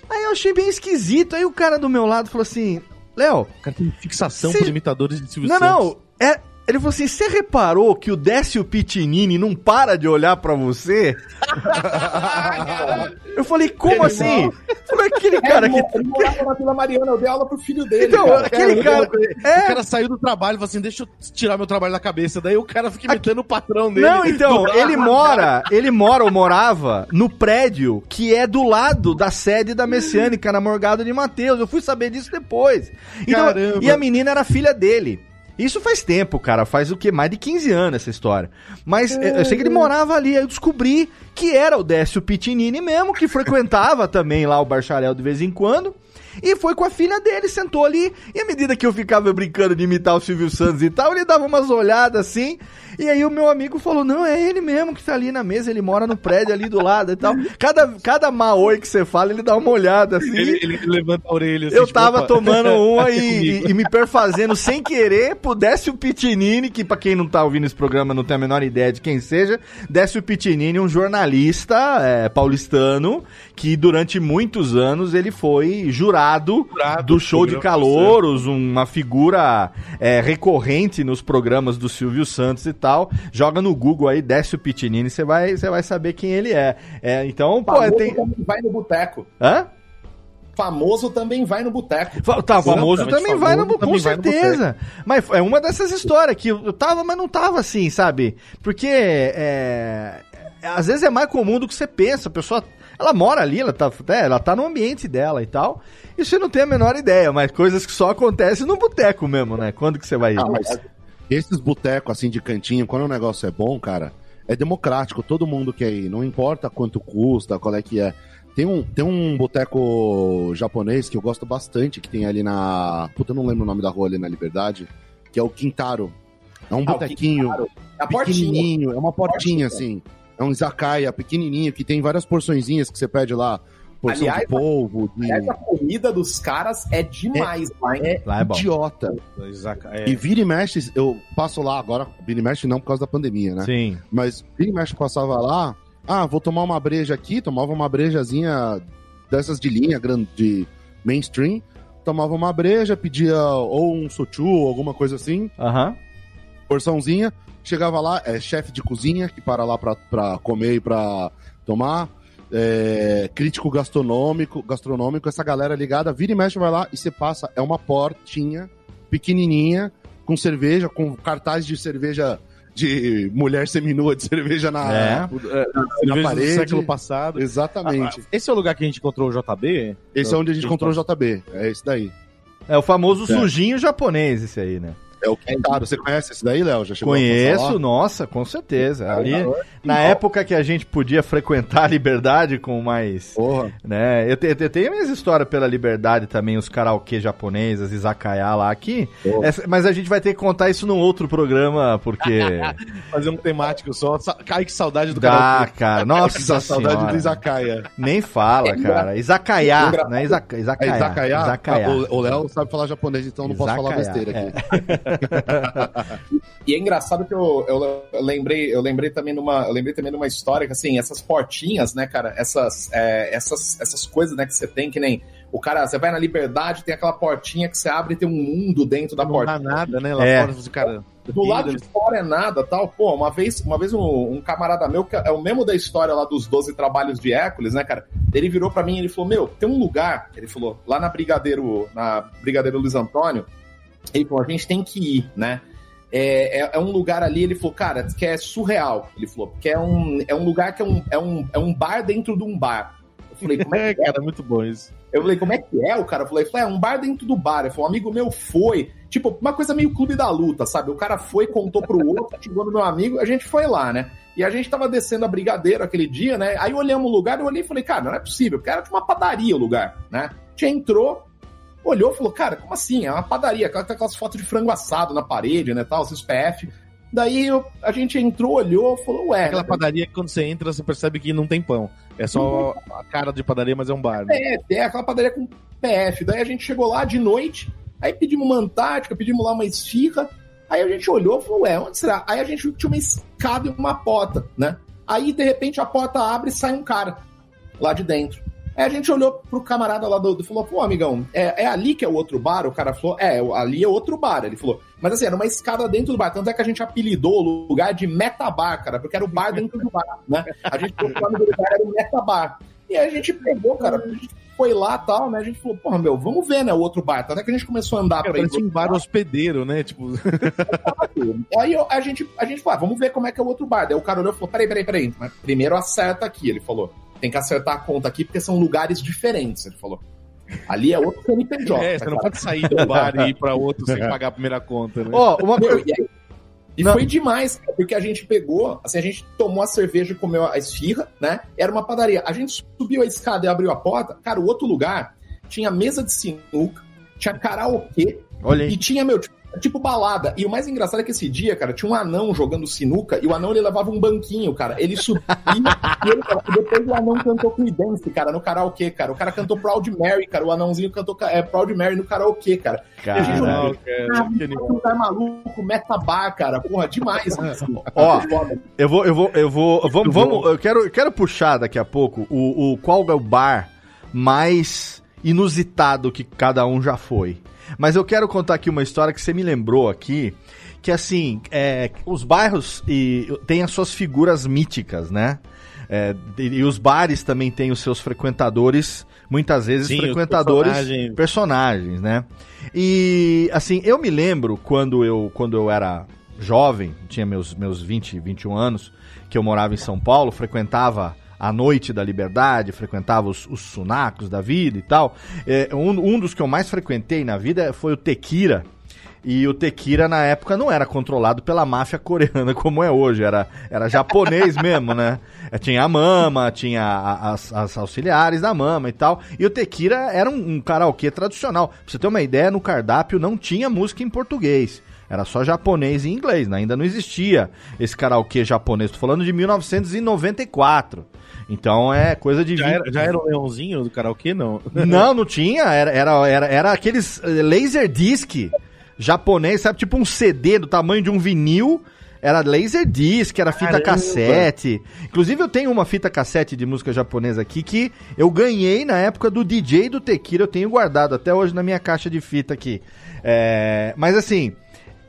Aí eu achei bem esquisito. Aí o cara do meu lado falou assim: Léo. O cara tem fixação cê... por imitadores de Silvio não, Santos. Não, não. É, ele falou assim: você reparou que o Décio Pitinini não para de olhar para você? eu falei, como ele assim? Falei, aquele cara que. Ele morava na Vila Mariana, eu dei aula pro filho dele. Então, cara. aquele é, cara. É... O cara saiu do trabalho e falou assim: deixa eu tirar meu trabalho da cabeça. Daí o cara fica imitando o patrão dele. Não, então, ele mora, ele mora ou morava no prédio que é do lado da sede da Messiânica, na Morgada de Mateus. Eu fui saber disso depois. Então, Caramba. e a menina era filha dele. Isso faz tempo, cara. Faz o que? Mais de 15 anos essa história. Mas é. eu sei que ele morava ali. Aí eu descobri que era o Décio Pitinini mesmo, que frequentava também lá o Barcharel de vez em quando. E foi com a filha dele, sentou ali. E à medida que eu ficava brincando de imitar o Silvio Santos e tal, ele dava umas olhadas assim. E aí o meu amigo falou: Não, é ele mesmo que tá ali na mesa, ele mora no prédio ali do lado e tal. Cada, cada maoi que você fala, ele dá uma olhada assim. Ele, ele levanta a orelha assim. Eu tipo, tava tomando uma e, e, e, me perfazendo sem querer pro Décio Pitinini, que pra quem não tá ouvindo esse programa não tem a menor ideia de quem seja. Décio Pitinini, um jornalista é, paulistano que durante muitos anos ele foi jurado, jurado do show de calouros, uma figura é, recorrente nos programas do Silvio Santos e tal. Joga no Google aí, desce o Pitinini, você vai, você vai saber quem ele é. é então, pô, tem. Vai no boteco. Hã? Famoso também vai no boteco. Tá, famoso também, vai no, com certeza. Mas é uma dessas histórias que eu tava, mas não tava assim, sabe? Porque é, às vezes é mais comum do que você pensa. A pessoa ela mora ali, ela tá, é, ela tá no ambiente dela e tal. E você não tem a menor ideia, mas coisas que só acontecem no boteco mesmo, né? Quando que você vai ir? Ah, mas esses botecos assim de cantinho, quando o negócio é bom, cara, é democrático, todo mundo quer ir, não importa quanto custa, qual é que é. Tem um, tem um boteco japonês que eu gosto bastante, que tem ali na. Puta, eu não lembro o nome da rua ali na Liberdade, que é o Quintaro. É um ah, botequinho é pequenininho, é uma portinha, portinha assim. É um izakaya pequenininho que tem várias porçõezinhas que você pede lá. Porção aliás, de polvo. De... Aliás, a comida dos caras é demais é, lá, É, lá é idiota. É. E vira e mexe, eu passo lá agora, vira e mexe não por causa da pandemia, né? Sim. Mas vira e mexe passava lá, ah, vou tomar uma breja aqui, tomava uma brejazinha dessas de linha, grande, de mainstream, tomava uma breja, pedia ou um sochu ou alguma coisa assim. Aham. Uhum. Porçãozinha, Chegava lá, é chefe de cozinha, que para lá pra, pra comer e pra tomar. É, crítico gastronômico, gastronômico, essa galera ligada, vira e mexe, vai lá e você passa, é uma portinha pequenininha, com cerveja, com cartaz de cerveja de mulher seminua de cerveja na, É. na, Cerveja do parede. século passado. Exatamente. Esse é o lugar que a gente encontrou o JB? Esse é onde a gente encontrou o JB. É esse daí. É o famoso É. sujinho japonês, esse aí, né? É o Quintaro. Você conhece esse daí, Léo? Já chegou Conheço, nossa, com certeza. Ali, na época que a gente podia frequentar a liberdade com mais. Porra. né? Eu, te- eu tenho minhas histórias pela liberdade também, os karaokê japoneses, izakaya lá aqui. Essa- mas a gente vai ter que contar isso num outro programa, porque. Fazer um temático só. Ai, que saudade do Dá, karaokê. cara. Nossa saudade do Izakaya. Nem fala, cara. Izakaya, né? Izaka- É Izakaya. Izakaya? Ah, O Léo sabe falar japonês, então não posso falar besteira aqui. E é engraçado que eu, eu, eu lembrei, eu lembrei também numa, eu lembrei também numa história que assim, essas portinhas, né, cara, essas, é, essas, essas coisas, né, que você tem que nem o cara, você vai na Liberdade, tem aquela portinha que você abre e tem um mundo dentro da Não porta. dá nada, né? Lá É. fora, você, cara. Do lado de fora é nada, tal. Pô, uma vez, uma vez um, um camarada meu, que é o mesmo da história lá dos 12 trabalhos de Hércules, né, cara? Ele virou pra mim e ele falou: Meu, tem um lugar, ele falou, lá na Brigadeiro, na Brigadeiro Luiz Antônio, ele falou: a gente tem que ir, né? É, é, é um lugar ali, ele falou, cara, que é surreal. Ele falou, que é um, é um lugar que é um, é, um, é um bar dentro de um bar. Eu falei, como é É, cara, muito bom isso. eu falei, como é que é? O cara falou, é um bar dentro do bar. Ele falou, um amigo meu foi. Tipo, uma coisa meio clube da luta, sabe? O cara foi, contou pro outro, chegou no meu amigo, a gente foi lá, né? E a gente tava descendo a Brigadeiro aquele dia, né? Aí olhamos o lugar, eu olhei e falei, cara, não é possível, porque era tipo uma padaria o lugar, né? A gente entrou, olhou e falou, cara, como assim? É uma padaria, aquela- aquelas fotos de frango assado na parede, né, tal, esses PF. Daí eu- a gente entrou, olhou, falou, ué, Aquela padaria que quando você entra, você percebe que não tem pão. É só a cara de padaria, mas é um bar. Né? É, é aquela padaria com PF. Daí a gente chegou lá de noite, aí pedimos uma antártica, pedimos lá uma esfirra. Aí a gente olhou e falou, ué, onde será? Aí a gente viu que tinha uma escada e uma porta, né? Aí, de repente, a porta abre e sai um cara lá de dentro. Aí a gente olhou pro camarada lá do, do falou, pô, amigão, é, é ali que é o outro bar? O cara falou, é, ali é outro bar. Ele falou, mas assim, era uma escada dentro do bar. Tanto é que a gente apelidou o lugar de Metabar, cara, porque era o bar dentro do bar, né? A gente falou que o nome do lugar era o Metabar. E aí a gente pegou, cara, a gente foi lá e tal, né? A gente falou, porra, meu, vamos ver, né, o outro bar. Tanto é que a gente começou a andar Cara, pra ir parece um bar hospedeiro, né? Tipo, Aí eu- a gente, a gente falou, ah, vamos ver como é que é o outro bar. Daí o cara olhou e falou: peraí, peraí, peraí. Mas primeiro acerta aqui, ele falou. Tem que acertar a conta aqui porque são lugares diferentes, ele falou. Ali é outro CNPJ. é, você não cara. pode sair do bar e ir pra outro sem pagar a primeira conta, né? Ó, uma Meu, coisa. e aí- e foi demais, cara, porque a gente pegou, assim, a gente tomou a cerveja e comeu a esfirra, né? Era uma padaria. A gente subiu a escada e abriu a porta. Cara, o outro lugar tinha mesa de sinuca, tinha karaokê, Olha E tinha, meu, tipo, tipo balada. E o mais engraçado é que esse dia, cara, tinha um anão jogando sinuca e o anão ele levava um banquinho, cara. Ele subia e, ele, e depois o anão cantou Creedence, cara, no karaokê, cara. O cara cantou Proud Mary, cara. O anãozinho cantou é, Proud Mary no karaokê, cara. Cara. Não, cara, Ah, que animal. um lugar maluco, metabar, cara. Porra, demais. Ó, Foda. Eu vou, eu vou, eu vou. Vamos, vamos. Eu quero, eu quero puxar daqui a pouco o, o qual é o bar mais inusitado que cada um já foi. Mas eu quero contar aqui uma história que você me lembrou aqui. Que assim, é, os bairros e, têm as suas figuras míticas, né? É, e, e os bares também têm os seus frequentadores, muitas vezes Sim, frequentadores personagens. personagens, né? E assim, eu me lembro quando eu, quando eu era jovem, tinha meus, meus 20, 21 anos, que eu morava em São Paulo, frequentava a Noite da Liberdade, frequentava os, os sunacos da vida e tal. É, um, um dos que eu mais frequentei na vida foi o Tequila. E o Tequila, na época, não era controlado pela máfia coreana como é hoje, era, era japonês mesmo, né? É, Tinha a mama, tinha a- as, as auxiliares da mama e tal. E o Tequila era um, um karaokê tradicional. Pra você ter uma ideia, no cardápio não tinha música em português. Era só japonês e inglês, né? ainda não existia esse karaokê japonês. Tô falando de 1994. Então é coisa de Já 20 era, já era o leãozinho do karaokê, não? não, não tinha. Era, era, era, era aqueles eh, laserdisc japonês, sabe? Tipo um CD do tamanho de um vinil. Era laserdisc, era fita Caramba. cassete. Inclusive eu tenho uma fita cassete de música japonesa aqui que eu ganhei na época do DJ do Tequila. Eu tenho guardado até hoje na minha caixa de fita aqui. É, mas assim,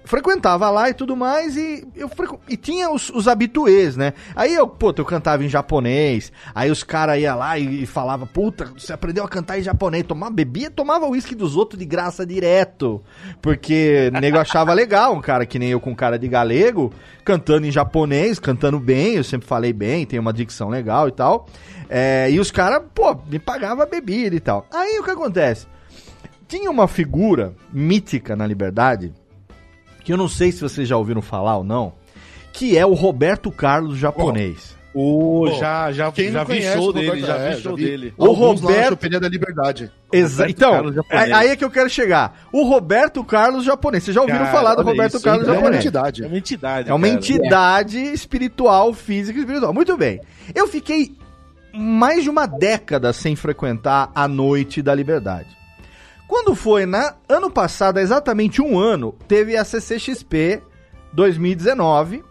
frequentava lá e tudo mais, e eu frequ... e tinha os, os habituês, né? Aí eu, puta, eu cantava em japonês, aí os caras iam lá e, e falava, puta, você aprendeu a cantar em japonês, tomava, bebia, tomava uísque dos outros de graça direto, porque nego achava legal, um cara que nem eu com cara de galego, cantando em japonês, cantando bem, eu sempre falei bem, tem uma dicção legal e tal, é, e os caras, pô, me pagava bebida e tal. Aí o que acontece? Tinha uma figura mítica na Liberdade, que eu não sei se vocês já ouviram falar ou não, que é o Roberto Carlos japonês. O, já já, Quem já vi show o dele, Roberto- já é, vi show vi. dele. O Alguns lá Roberto- Choperia da Liberdade. Exa então, japonês. aí é que eu quero chegar. O Roberto Carlos japonês. Vocês já ouviram Cara, falar do Roberto isso, Carlos hein? É uma japonês? entidade. É uma entidade. É uma cara. entidade espiritual, física e espiritual. Muito bem. Eu fiquei mais de uma década sem frequentar a Noite da Liberdade. Quando foi na ano passado, há exatamente um ano, teve a CCXP 2019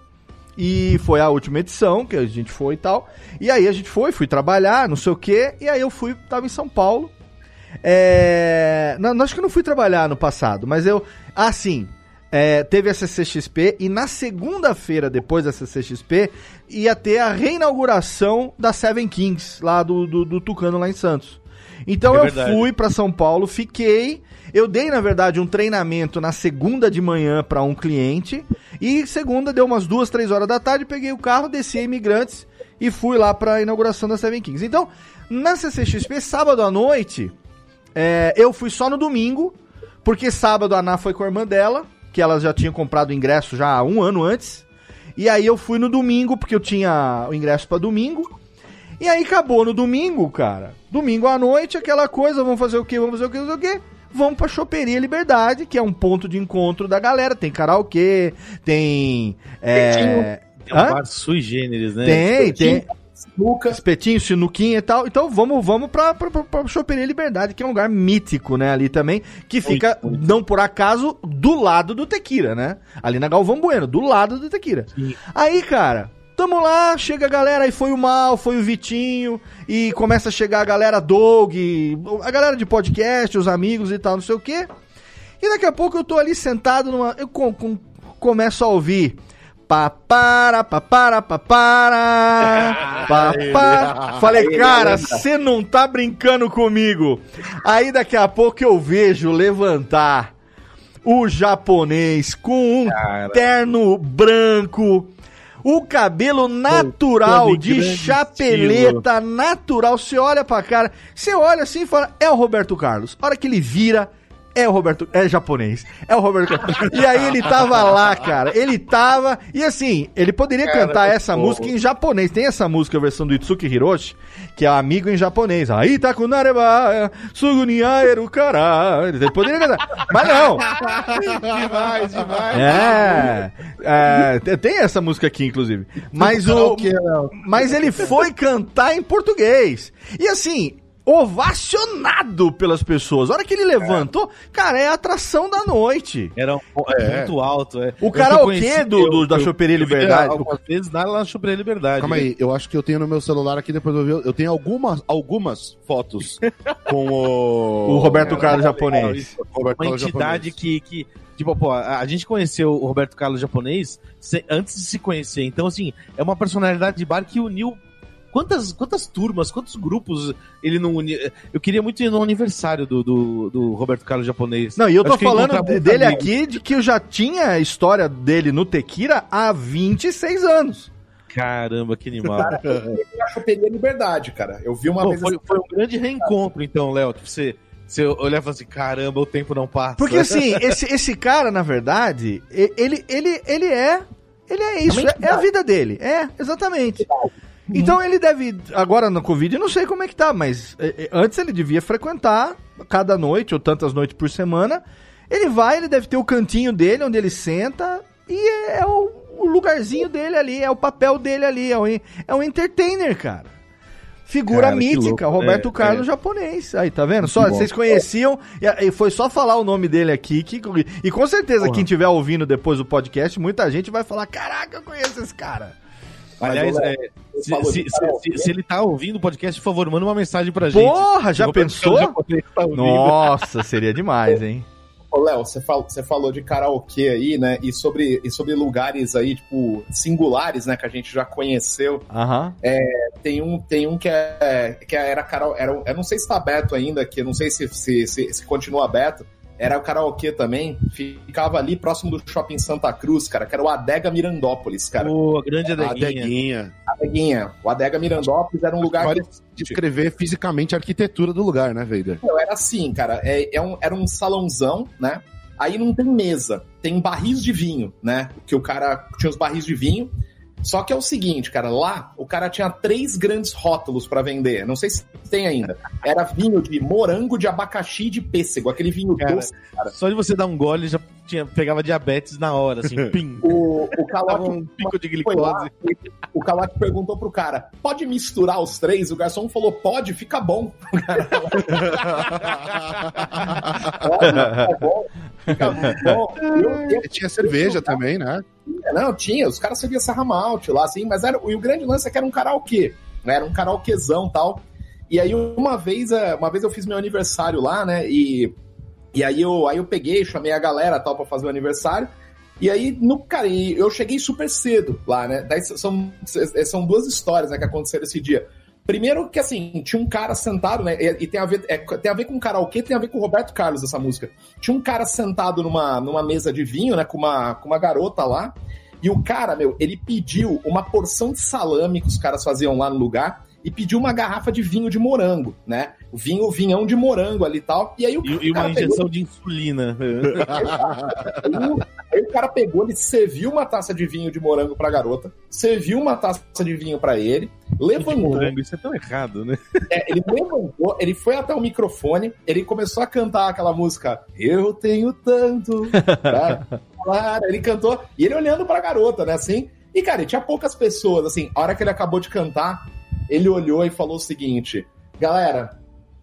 e foi a última edição que a gente foi e tal. E aí a gente foi, fui trabalhar, não sei o quê, e aí eu fui, tava em São Paulo. É... Não, acho que não fui trabalhar no passado, mas eu. Ah, sim. É, teve a CCXP e na segunda-feira, depois da CCXP, ia ter a reinauguração da Seven Kings, lá do, do, do Tucano, lá em Santos. Então É eu fui pra São Paulo, fiquei. Eu dei, na verdade, um treinamento na segunda de manhã pra um cliente. E segunda, deu umas duas, três horas da tarde, peguei o carro, desci a imigrantes e fui lá pra inauguração da Seven Kings. Então, na CCXP, sábado à noite, é, eu fui só no domingo, porque sábado a Ana foi com a irmã dela, que ela já tinha comprado o ingresso já há um ano antes. E aí eu fui no domingo, porque eu tinha o ingresso pra domingo. E aí acabou no domingo, cara. Domingo à noite, aquela coisa, vamos fazer o quê? Vamos fazer o quê? Vamos fazer o quê? Vamos pra Choperia Liberdade, que é um ponto de encontro da galera. Tem karaokê, tem. É... É um Hã? bar sui generis, né? Tem, tem. Luca. Espetinho, sinuquinha e tal. Então vamos, vamos pra, pra, pra, pra Choperia Liberdade, que é um lugar mítico, né? Ali também. Que fica, não por acaso, do lado do Tequira, né? Ali na Galvão Bueno, do lado do Tequira. Aí, cara, tamo lá, chega a galera, aí foi o Mal, foi o Vitinho, e começa a chegar a galera Doug, a galera de podcast, os amigos e tal, não sei o quê. E daqui a pouco eu tô ali sentado numa. Eu com- com- começo a ouvir. Papara, papara, papara, papara. Falei, cara, você não tá brincando comigo. Aí daqui a pouco eu vejo levantar o japonês com um terno branco, o cabelo natural em de grande chapeleta natural. Você olha pra cara, você olha assim e fala, é o Roberto Carlos. A hora que ele vira, é o Roberto, é japonês, é o Roberto. E aí ele tava lá, cara, ele tava, e assim, ele poderia cantar essa música em japonês. Tem essa música, a versão do Itsuki Hiroshi, que é amigo em japonês. Aí tá com nareba, suguniaeru kara. Ele poderia cantar, mas não. demais, demais. É, é, te- tem essa música aqui, inclusive. Mas o, mas ele foi cantar em português. E assim, ovacionado pelas pessoas. A hora que ele levantou, cara, é a atração da noite. Era um, é, muito alto, é. O karaokê do- do- da Choperia Liberdade. Algumas vezes lá na Choperia Liberdade. Calma aí, eu acho que eu tenho no meu celular aqui, depois eu vi. Eu tenho algumas, algumas fotos com o. O Roberto Carlos japonês. Roberto Uma Carlos entidade japonês. que, que. Tipo, pô, a, gente conheceu o Roberto Carlos japonês antes de se conhecer. Então, assim, é uma personalidade de bar que uniu. Quantas, quantas turmas, quantos grupos ele não uniu? Eu queria muito ir no aniversário do, do, do Roberto Carlos japonês. Não, e eu tô falando dele aqui de que eu já tinha a história dele no Tequila há 26 anos. Caramba, que animal. a choperia Liberdade, cara. Eu vi uma Pô, vez foi, assim, foi um grande reencontro, então, Léo, que você, você olhar e falar assim, caramba, o tempo não passa. Porque assim, esse, esse cara, na verdade, ele, ele, ele é. Ele é isso, é, é a vida dele. É, exatamente. Então ele deve. Agora no Covid, eu não sei como é que tá, mas é, é, antes ele devia frequentar cada noite, ou tantas noites por semana. Ele vai, ele deve ter o cantinho dele, onde ele senta, e é, é o, o lugarzinho dele ali, é o papel dele ali, é um, é um entertainer, cara. Figura Cara, mítica, louco. Roberto É, Carlos é. japonês. Aí, tá vendo? Só, vocês conheciam, e, e foi só falar o nome dele aqui. Que, e com certeza, Porra. quem estiver ouvindo depois do podcast, muita gente vai falar: Caraca, eu conheço esse cara. Aliás, ô, é, se, se- se- se- se ele tá ouvindo o podcast, por favor, manda uma mensagem pra gente. Porra, já pensou? Tá. Nossa, seria demais, hein? falou Léo, você falou, você falou de karaokê aí, né? E sobre, e sobre lugares aí, tipo, singulares, né? Que a gente já conheceu. Aham. Tem um, tem um que, é, que era karaokê. Era, eu não sei se tá aberto ainda, que eu não sei se, se, se, se continua aberto. Era o karaokê também. Ficava ali próximo do shopping Santa Cruz, cara, que era o Adega Mirandópolis, cara. Pô, grande adeguinha. adeguinha. Adeguinha. O Adega Mirandópolis era um lugar Pode que descrever fisicamente a arquitetura do lugar, né, Vader? Meu, era assim, cara. É, é um, era um salãozão, né? Aí não tem mesa, tem barris de vinho, né? Que o cara tinha os barris de vinho. Só que é o seguinte, cara, lá o cara tinha três grandes rótulos pra vender. Não sei se tem ainda. Era vinho de morango, de abacaxi e de pêssego, aquele vinho Cara, doce. Só de você dar um gole já tinha, pegava diabetes na hora, assim, pim. O, o Calote um pico de lá, glicose. e o Calote perguntou pro cara: pode misturar os três? O garçom falou: pode, fica bom. Pode, fica bom. Fica bom. Eu- eu- E tinha cerveja também, né? Não, tinha, os caras serviam Serra Malte lá, assim, mas era, e o grande lance é que era um karaokê, né? Era um karaokezão e tal. E aí, uma vez, eh, uma vez eu fiz meu aniversário lá, né? E, e aí, eu, aí eu peguei, chamei a galera tal pra fazer o aniversário. E aí, no, cara, eu cheguei super cedo lá, né? Daí são, são duas histórias né, que aconteceram esse dia. Primeiro que, assim, tinha um cara sentado, né? E, e tem, a ver, é, tem a ver com karaokê, tem a ver com Roberto Carlos essa música. Tinha um cara sentado numa, numa mesa de vinho, né? Com uma, com uma garota lá. E o cara, meu, ele pediu uma porção de salame que os caras faziam lá no lugar e pediu uma garrafa de vinho de morango, né? O vinho, o vinhão de morango ali e tal. E aí o E, e uma injeção de insulina. pegou, aí o cara pegou, ele serviu uma taça de vinho de morango pra garota, serviu uma taça de vinho pra ele, levantou, Morango, Isso é tão errado, né? é, ele levantou, ele foi até o microfone, ele começou a cantar aquela música Eu tenho tanto falar. Ele cantou, e ele olhando pra garota, né, assim. E, cara, tinha poucas pessoas, assim. A hora que ele acabou de cantar, ele olhou e falou o seguinte: Galera,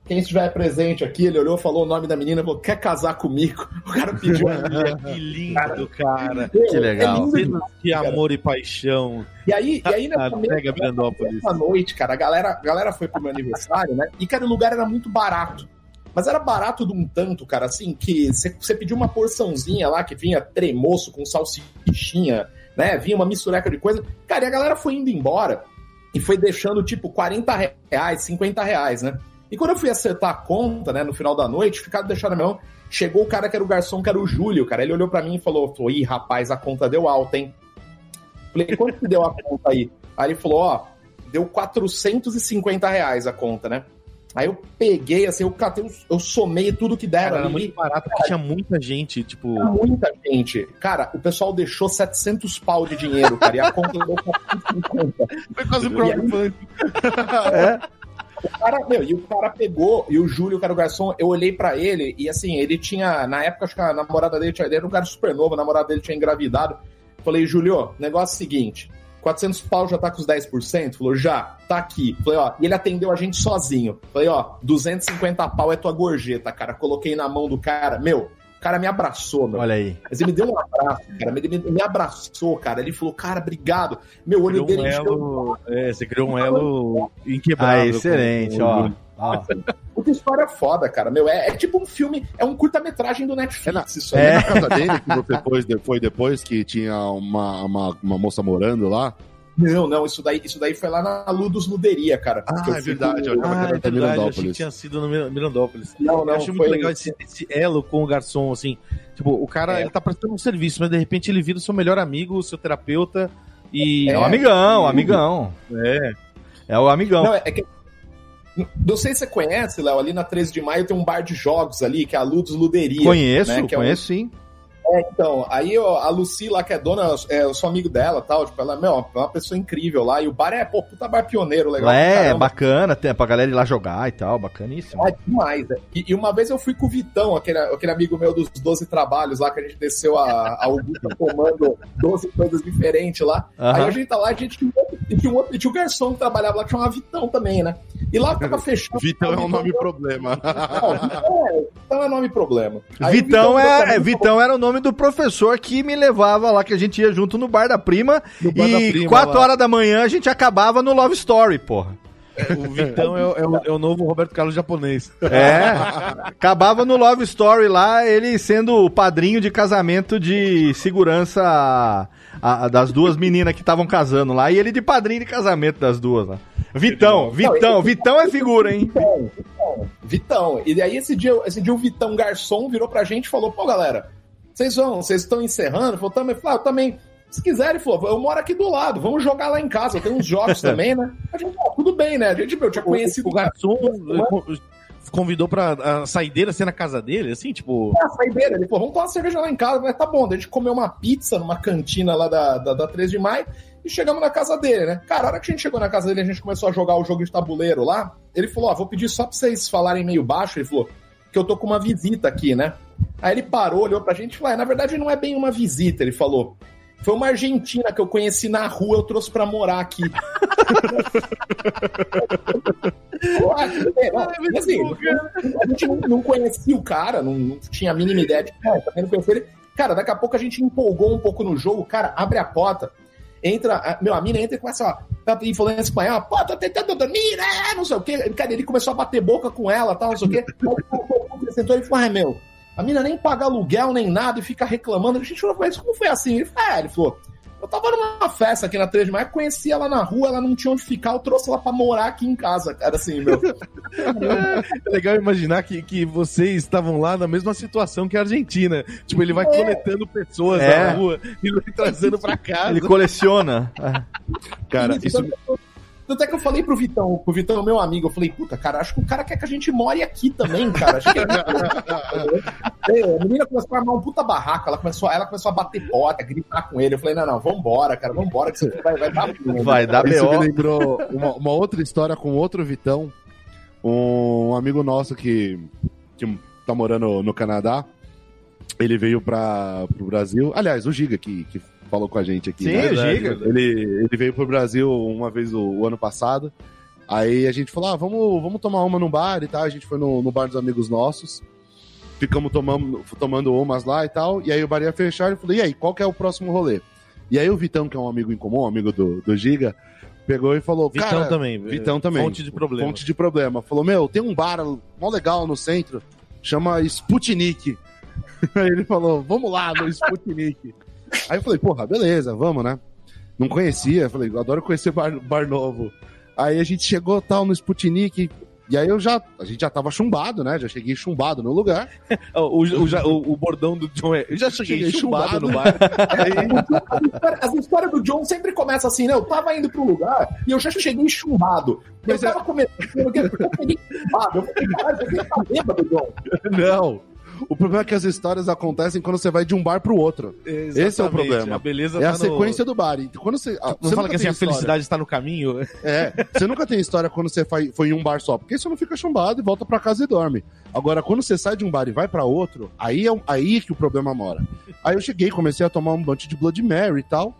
quem estiver presente aqui, ele olhou, falou o nome da menina, falou: Quer casar comigo? O cara pediu a menina. Que lindo, cara. Que legal. É lindo Cenas demais, de cara. amor e paixão. E aí, e aí nessa mesma- pega Mirandópolis. Essa noite, cara, a galera, a galera foi pro meu aniversário, né? E, cara, o lugar era muito barato. Mas era barato de um tanto, cara, assim, que você você pediu uma porçãozinha lá que vinha tremoço com salsichinha, né? Vinha uma mistureca de coisa. Cara, e a galera foi indo embora e foi deixando, tipo, 40 reais, 50 reais, né? E quando eu fui acertar a conta, né, no final da noite, ficado deixando na mão, chegou o cara que era o garçom, que era o Júlio, cara. Ele olhou pra mim e falou, falou, ih, rapaz, a conta deu alta, hein? Falei, quanto que deu a conta aí? Aí ele falou, ó, deu 450 reais a conta, né? Aí eu peguei, assim, eu catei, eu somei tudo que deram Cara, era muito barato porque tinha muita gente, tipo. Era muita gente. Cara, o pessoal deixou 700 pau de dinheiro, cara, e a conta deu 450. Foi quase um aí- crowdfunding. O cara, meu, e o cara pegou, e o Júlio, que era o garçom, eu olhei pra ele, e assim, ele tinha, na época, acho que a namorada dele tinha, ele era um cara super novo, a namorada dele tinha engravidado. Falei, Júlio, negócio é o seguinte, 400 pau já tá com os 10%? Falou, já, tá aqui. Falei, ó, e ele atendeu a gente sozinho. Falei, ó, 250 pau é tua gorjeta, cara. Coloquei na mão do cara, meu, o cara me abraçou, meu. Olha aí. Mas ele me deu um abraço, cara. Ele me, me abraçou, cara. Ele falou, cara, obrigado. Meu olho Criou um dele encheu. elo. É, você criou um elo inquebrável. Ah, excelente, ó. Ó. Puta história foda, cara. Meu, é, é tipo um filme, é um curta-metragem do Netflix, isso aí. É. Na casa dele, que você foi, de- foi depois que tinha uma, uma, uma moça morando lá. Não, não, isso daí, isso daí foi lá na Ludus Luderia, cara. Ah, Que eu é fui verdade, com- olha. Ah, é Até verdade, eu achei que Mirandópolis. tinha sido no Mir- Mirandópolis. Não, Eu não, acho muito legal esse, esse elo com o garçom, assim. Tipo, o cara, É. ele tá prestando um serviço, mas de repente ele vira o seu melhor amigo, o seu terapeuta. E. É o amigão, o amigão. É. É o amigão. Não, é é que... Não sei se você conhece, Léo, ali na 13 de maio tem um bar de jogos ali, que é a Ludus Luderia. Conheço, né, é um- conheço sim. Então, aí ó, a Lucy lá, que é dona, é, eu sou amigo dela tal, tipo, ela meu, é uma pessoa incrível lá, e o bar é, pô, puta bar pioneiro, legal. É, caramba. bacana, tem pra galera ir lá jogar e tal, bacaníssimo. Ah, demais, né? E, e uma vez eu fui com o Vitão, aquele, aquele amigo meu dos 12 trabalhos lá, que a gente desceu a, a Augusta tomando 12 coisas diferentes lá. Aí Aham. a gente tá lá, a gente tinha um outro, e tinha um outro, tinha garçom que trabalhava lá, que chamava Vitão também, né? E lá tava fechado. Vitão é um nome problema. Não, Vitão é, Vitão é nome problema. Aí Vitão, é, é, Vitão era o nome do professor que me levava lá, que a gente ia junto no bar da prima. No bar da e prima, 4 lá. horas da manhã a gente acabava no Love Story, porra. O Vitão é, o- é o, é o novo Roberto Carlos japonês. É. Acabava no Love Story lá, ele sendo o padrinho de casamento de segurança a- a- das duas meninas que estavam casando lá. E ele de padrinho de casamento das duas lá. Vitão, Vitão, Vitão é figura, hein? Vitão, Vitão, Vitão. E daí esse dia, esse dia o Vitão Garçom virou pra gente e falou: pô, galera, vocês vão, vocês estão encerrando? Falou, também, ah, eu também. Se quiserem, falou, eu moro aqui do lado, vamos jogar lá em casa, eu tenho uns jogos também, né? A gente, ah, tudo bem, né? A gente, meu, eu tinha O, conhecido o garçom eh, convidou pra a saideira ser na casa dele, assim, tipo. a saideira. Ele falou, vamos tomar uma cerveja lá em casa. Mas tá bom, daí a gente comeu uma pizza numa cantina lá da, da, da 3 de maio e chegamos na casa dele, né? Cara, a hora que a gente chegou na casa dele, a gente começou a jogar o jogo de tabuleiro lá. Ele falou, ó, vou pedir só pra vocês falarem meio baixo. Ele falou, que eu tô com uma visita aqui, né? Aí ele parou, olhou pra gente e falou, "É, na verdade não é bem uma visita, ele falou. Foi uma argentina que eu conheci na rua, eu trouxe pra morar aqui. É, assim, a gente não, não conhecia o cara, não, não tinha a mínima ideia de cara, também não conhecia ele. Cara, daqui a pouco a gente empolgou um pouco no jogo, cara, abre a porta, entra, a- meu, a mina entra e começa, ó, e falando em espanhol, pô, tô tentando dormir, né, não sei o quê. Cara, ele começou a bater boca com ela, tal, não sei o quê. Aí, o- ele sentou e falou, ai, meu, a mina nem paga aluguel, nem nada, e fica reclamando. A gente falou, mas como foi assim? Ele falou, é, ele falou, eu tava numa festa aqui na 3 de maio, conheci ela na rua, ela não tinha onde ficar, eu trouxe ela pra morar aqui em casa, cara, assim, meu. É legal imaginar que, que vocês estavam lá na mesma situação que a Argentina. Tipo, ele vai coletando pessoas É. na rua e vai trazendo pra casa. Ele coleciona. Cara, isso, Tanto é que eu falei pro Vitão, pro Vitão, meu amigo, eu falei, puta, cara, acho que o cara quer que a gente more aqui também, cara. Acho que... É, a menina começou a armar um puta barraco, ela começou, ela começou a bater porta, gritar com ele. Eu falei, não, não, vambora, cara, vambora, que isso aqui vai, vai dar ruim. Vai dar Isso me B.O. lembrou uma, uma outra história com outro Vitão, um amigo nosso que, que tá morando no Canadá. Ele veio para pro Brasil. Aliás, o Giga que, que falou com a gente aqui. Sim, né? o Giga. Ele, ele veio pro Brasil uma vez o, o ano passado. Aí a gente falou: ah, vamos, vamos tomar uma no bar e tal. A gente foi no, no bar dos amigos nossos. Ficamos tomando, tomando umas lá e tal. E aí o bar ia fechar. E falei: e aí, qual que é o próximo rolê? E aí o Vitão, que é um amigo em comum, um amigo do, do Giga, pegou e falou: Vitão cara, também. Vitão também. Fonte de problema. Fonte de problema. Falou: Meu, tem um bar mó legal no centro, chama Sputnik. Aí ele falou: Vamos lá no Sputnik. Aí eu falei: Porra, beleza, vamos, né? Não conhecia. Falei: Adoro conhecer bar, bar novo. Aí a gente chegou tal no Sputnik. E aí eu já. A gente já tava chumbado, né? Já cheguei chumbado no lugar. O, o, já- o- o bordão do John é. Eu já cheguei, Cheguei chumbado, chumbado. no bar. As histórias do John sempre começam assim, né? Eu tava indo pro lugar e eu já cheguei chumbado. Eu Mas é- tava começando, eu cheguei chumbado. Eu falei, caralho, você tá bêbado, John. Não. O problema é que as histórias acontecem quando você vai de um bar pro outro. Esse é o Exatamente. problema. A beleza É tá a no- sequência do bar. Então, quando você, ah, Não você fala que assim, a felicidade está no caminho? É, você nunca tem história quando você foi, em um bar só, porque você não fica chumbado e volta pra casa e dorme. Agora, quando você sai de um bar e vai pra outro, aí é aí que o problema mora. Aí eu cheguei, comecei a tomar um monte de Blood Mary e tal.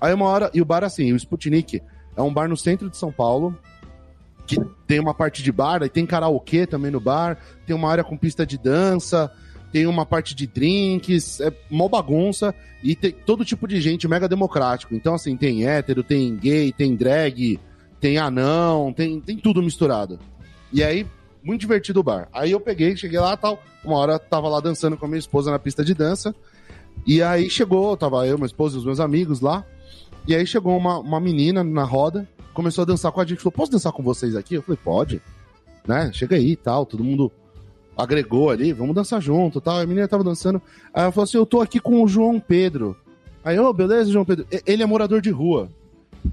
Aí uma hora, e o bar assim, o Sputnik, é um bar no centro de São Paulo, que tem uma parte de bar, aí tem karaokê também no bar, tem uma área com pista de dança, tem uma parte de drinks, é mó bagunça, e tem todo tipo de gente mega democrático. Então, assim, tem hétero, tem gay, tem drag, tem anão, tem, tem tudo misturado. E aí, muito divertido o bar. Aí eu peguei, cheguei lá tal. Uma hora tava lá dançando com a minha esposa na pista de dança. E aí chegou, tava eu, minha esposa e os meus amigos lá. E aí chegou uma, uma menina na roda, começou a dançar com a gente. Falou: Posso dançar com vocês aqui? Eu falei: Pode. Né? Chega aí e tal. Todo mundo agregou ali, vamos dançar junto tal. A menina tava dançando. Aí ela falou assim: Eu tô aqui com o João Pedro. Aí, ô, beleza, João Pedro. Ele é morador de rua.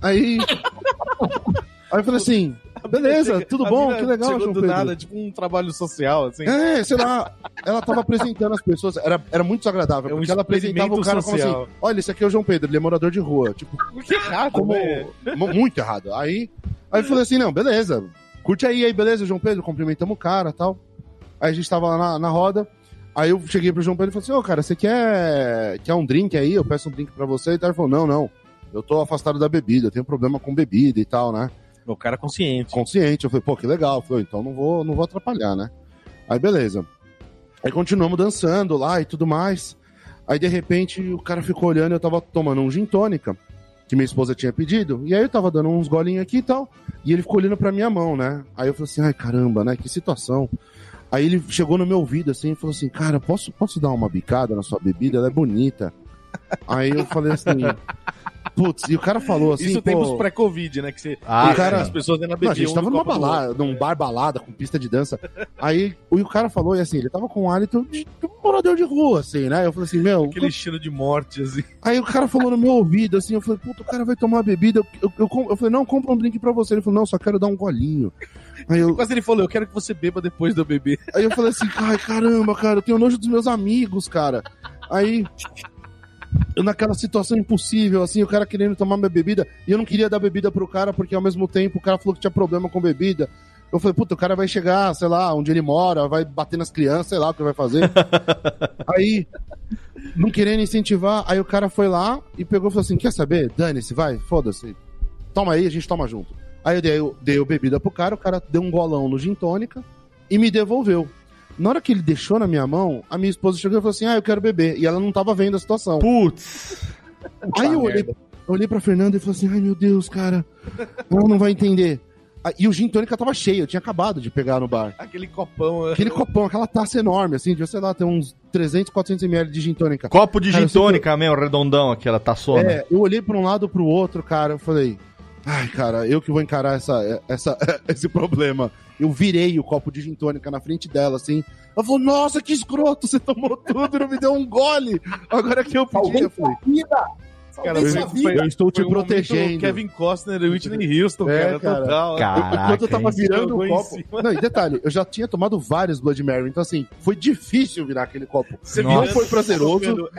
Aí. Aí eu falei assim: Beleza, tudo bom? Que legal, chegou João do Pedro. nada, tipo um trabalho social, assim. É, sei lá. Ela tava apresentando as pessoas. Era, era muito desagradável. É um porque ela apresentava o cara como social. assim: Olha, esse aqui é o João Pedro, ele é morador de rua. Tipo, Que errado, como. né? mu- Muito errado. Aí, aí eu falei assim: Não, beleza. Curte aí, aí, beleza, João Pedro. Cumprimentamos o cara tal. Aí a gente tava lá na, na roda. Aí eu cheguei pro João Pedro e falei assim: Ô, cara, você quer, quer um drink aí? Eu peço um drink pra você. E tal. Ele falou: Não, não. Eu tô afastado da bebida, eu tenho problema com bebida e tal, né? O cara consciente. consciente. Eu falei, pô, que legal. Eu falei, então não vou, não vou atrapalhar, né? Aí beleza. Aí continuamos dançando lá e tudo mais. Aí de repente o cara ficou olhando, eu tava tomando um gin tônica. que minha esposa tinha pedido. E aí eu tava dando uns golinhos aqui e tal. E ele ficou olhando pra minha mão, né? Aí eu falei assim, ai caramba, né? Que situação. Aí ele chegou no meu ouvido assim e falou assim, cara, posso, posso dar uma bicada na sua bebida? Ela é bonita. Aí eu falei assim. Putz, e o cara falou assim. Isso pô, tempos pré-Covid, né? Que você, Ah, o cara, as pessoas ainda Não, bebiam. a gente tava numa do balada, num bar balada, com pista de dança. Aí o, cara falou, e assim, ele tava com um hálito de, de um morador de rua, assim, né? Eu falei assim, meu. Aquele cheiro de morte, assim. Aí o cara falou no meu ouvido, assim, eu falei, puta, o cara vai tomar bebida. Eu, eu, eu, eu falei, não, compra um drink pra você. Ele falou, não, só quero dar um golinho. Aí eu, Quase ele falou, eu quero que você beba depois de eu beber. aí eu falei assim, ai, caramba, cara, eu tenho nojo dos meus amigos, cara. Aí. Eu naquela situação impossível, assim, o cara querendo tomar minha bebida, e eu não queria dar bebida pro cara, porque ao mesmo tempo o cara falou que tinha problema com bebida. Eu falei, puta, o cara vai chegar, sei lá, onde ele mora, vai bater nas crianças, sei lá o que vai fazer. aí, não querendo incentivar, aí o cara foi lá e pegou e falou assim: quer saber? Dane-se, vai, foda-se. Toma aí, a gente toma junto. Aí eu dei, eu dei bebida pro cara, o cara deu um golão no gin tônica e me devolveu. Na hora que ele deixou na minha mão, a minha esposa chegou e falou assim: Ah, eu quero beber. E ela não tava vendo a situação. Putz. Aí eu olhei, eu olhei pra Fernanda e falei assim: Ai meu Deus, cara, ela não vai entender. Ah, E o gin tônica tava cheio, eu tinha acabado de pegar no bar. Aquele copão. Aquele copão, aquela taça enorme, assim, devia, sei lá, ter uns 300, 400 ml de gin tônica. Copo de Cara, gin tônica mesmo, redondão, aquela taçona. É, eu olhei pra um lado pro outro, cara, eu falei, ai, cara, eu que vou encarar essa, essa, esse problema. Eu virei o copo de gin tônica na frente dela, assim. Ela falou, nossa, que escroto, você tomou tudo e não me deu um gole. Agora que eu pedi, eu falei, vida! Cara, vida! eu estou te um protegendo. Kevin Costner e Whitney Houston, É, cara, cara. total. Caraca, Enquanto eu tava virando o copo. Não, e detalhe, eu já tinha tomado vários Blood Mary, então assim, foi difícil virar aquele copo. Você Nossa. Não foi prazeroso.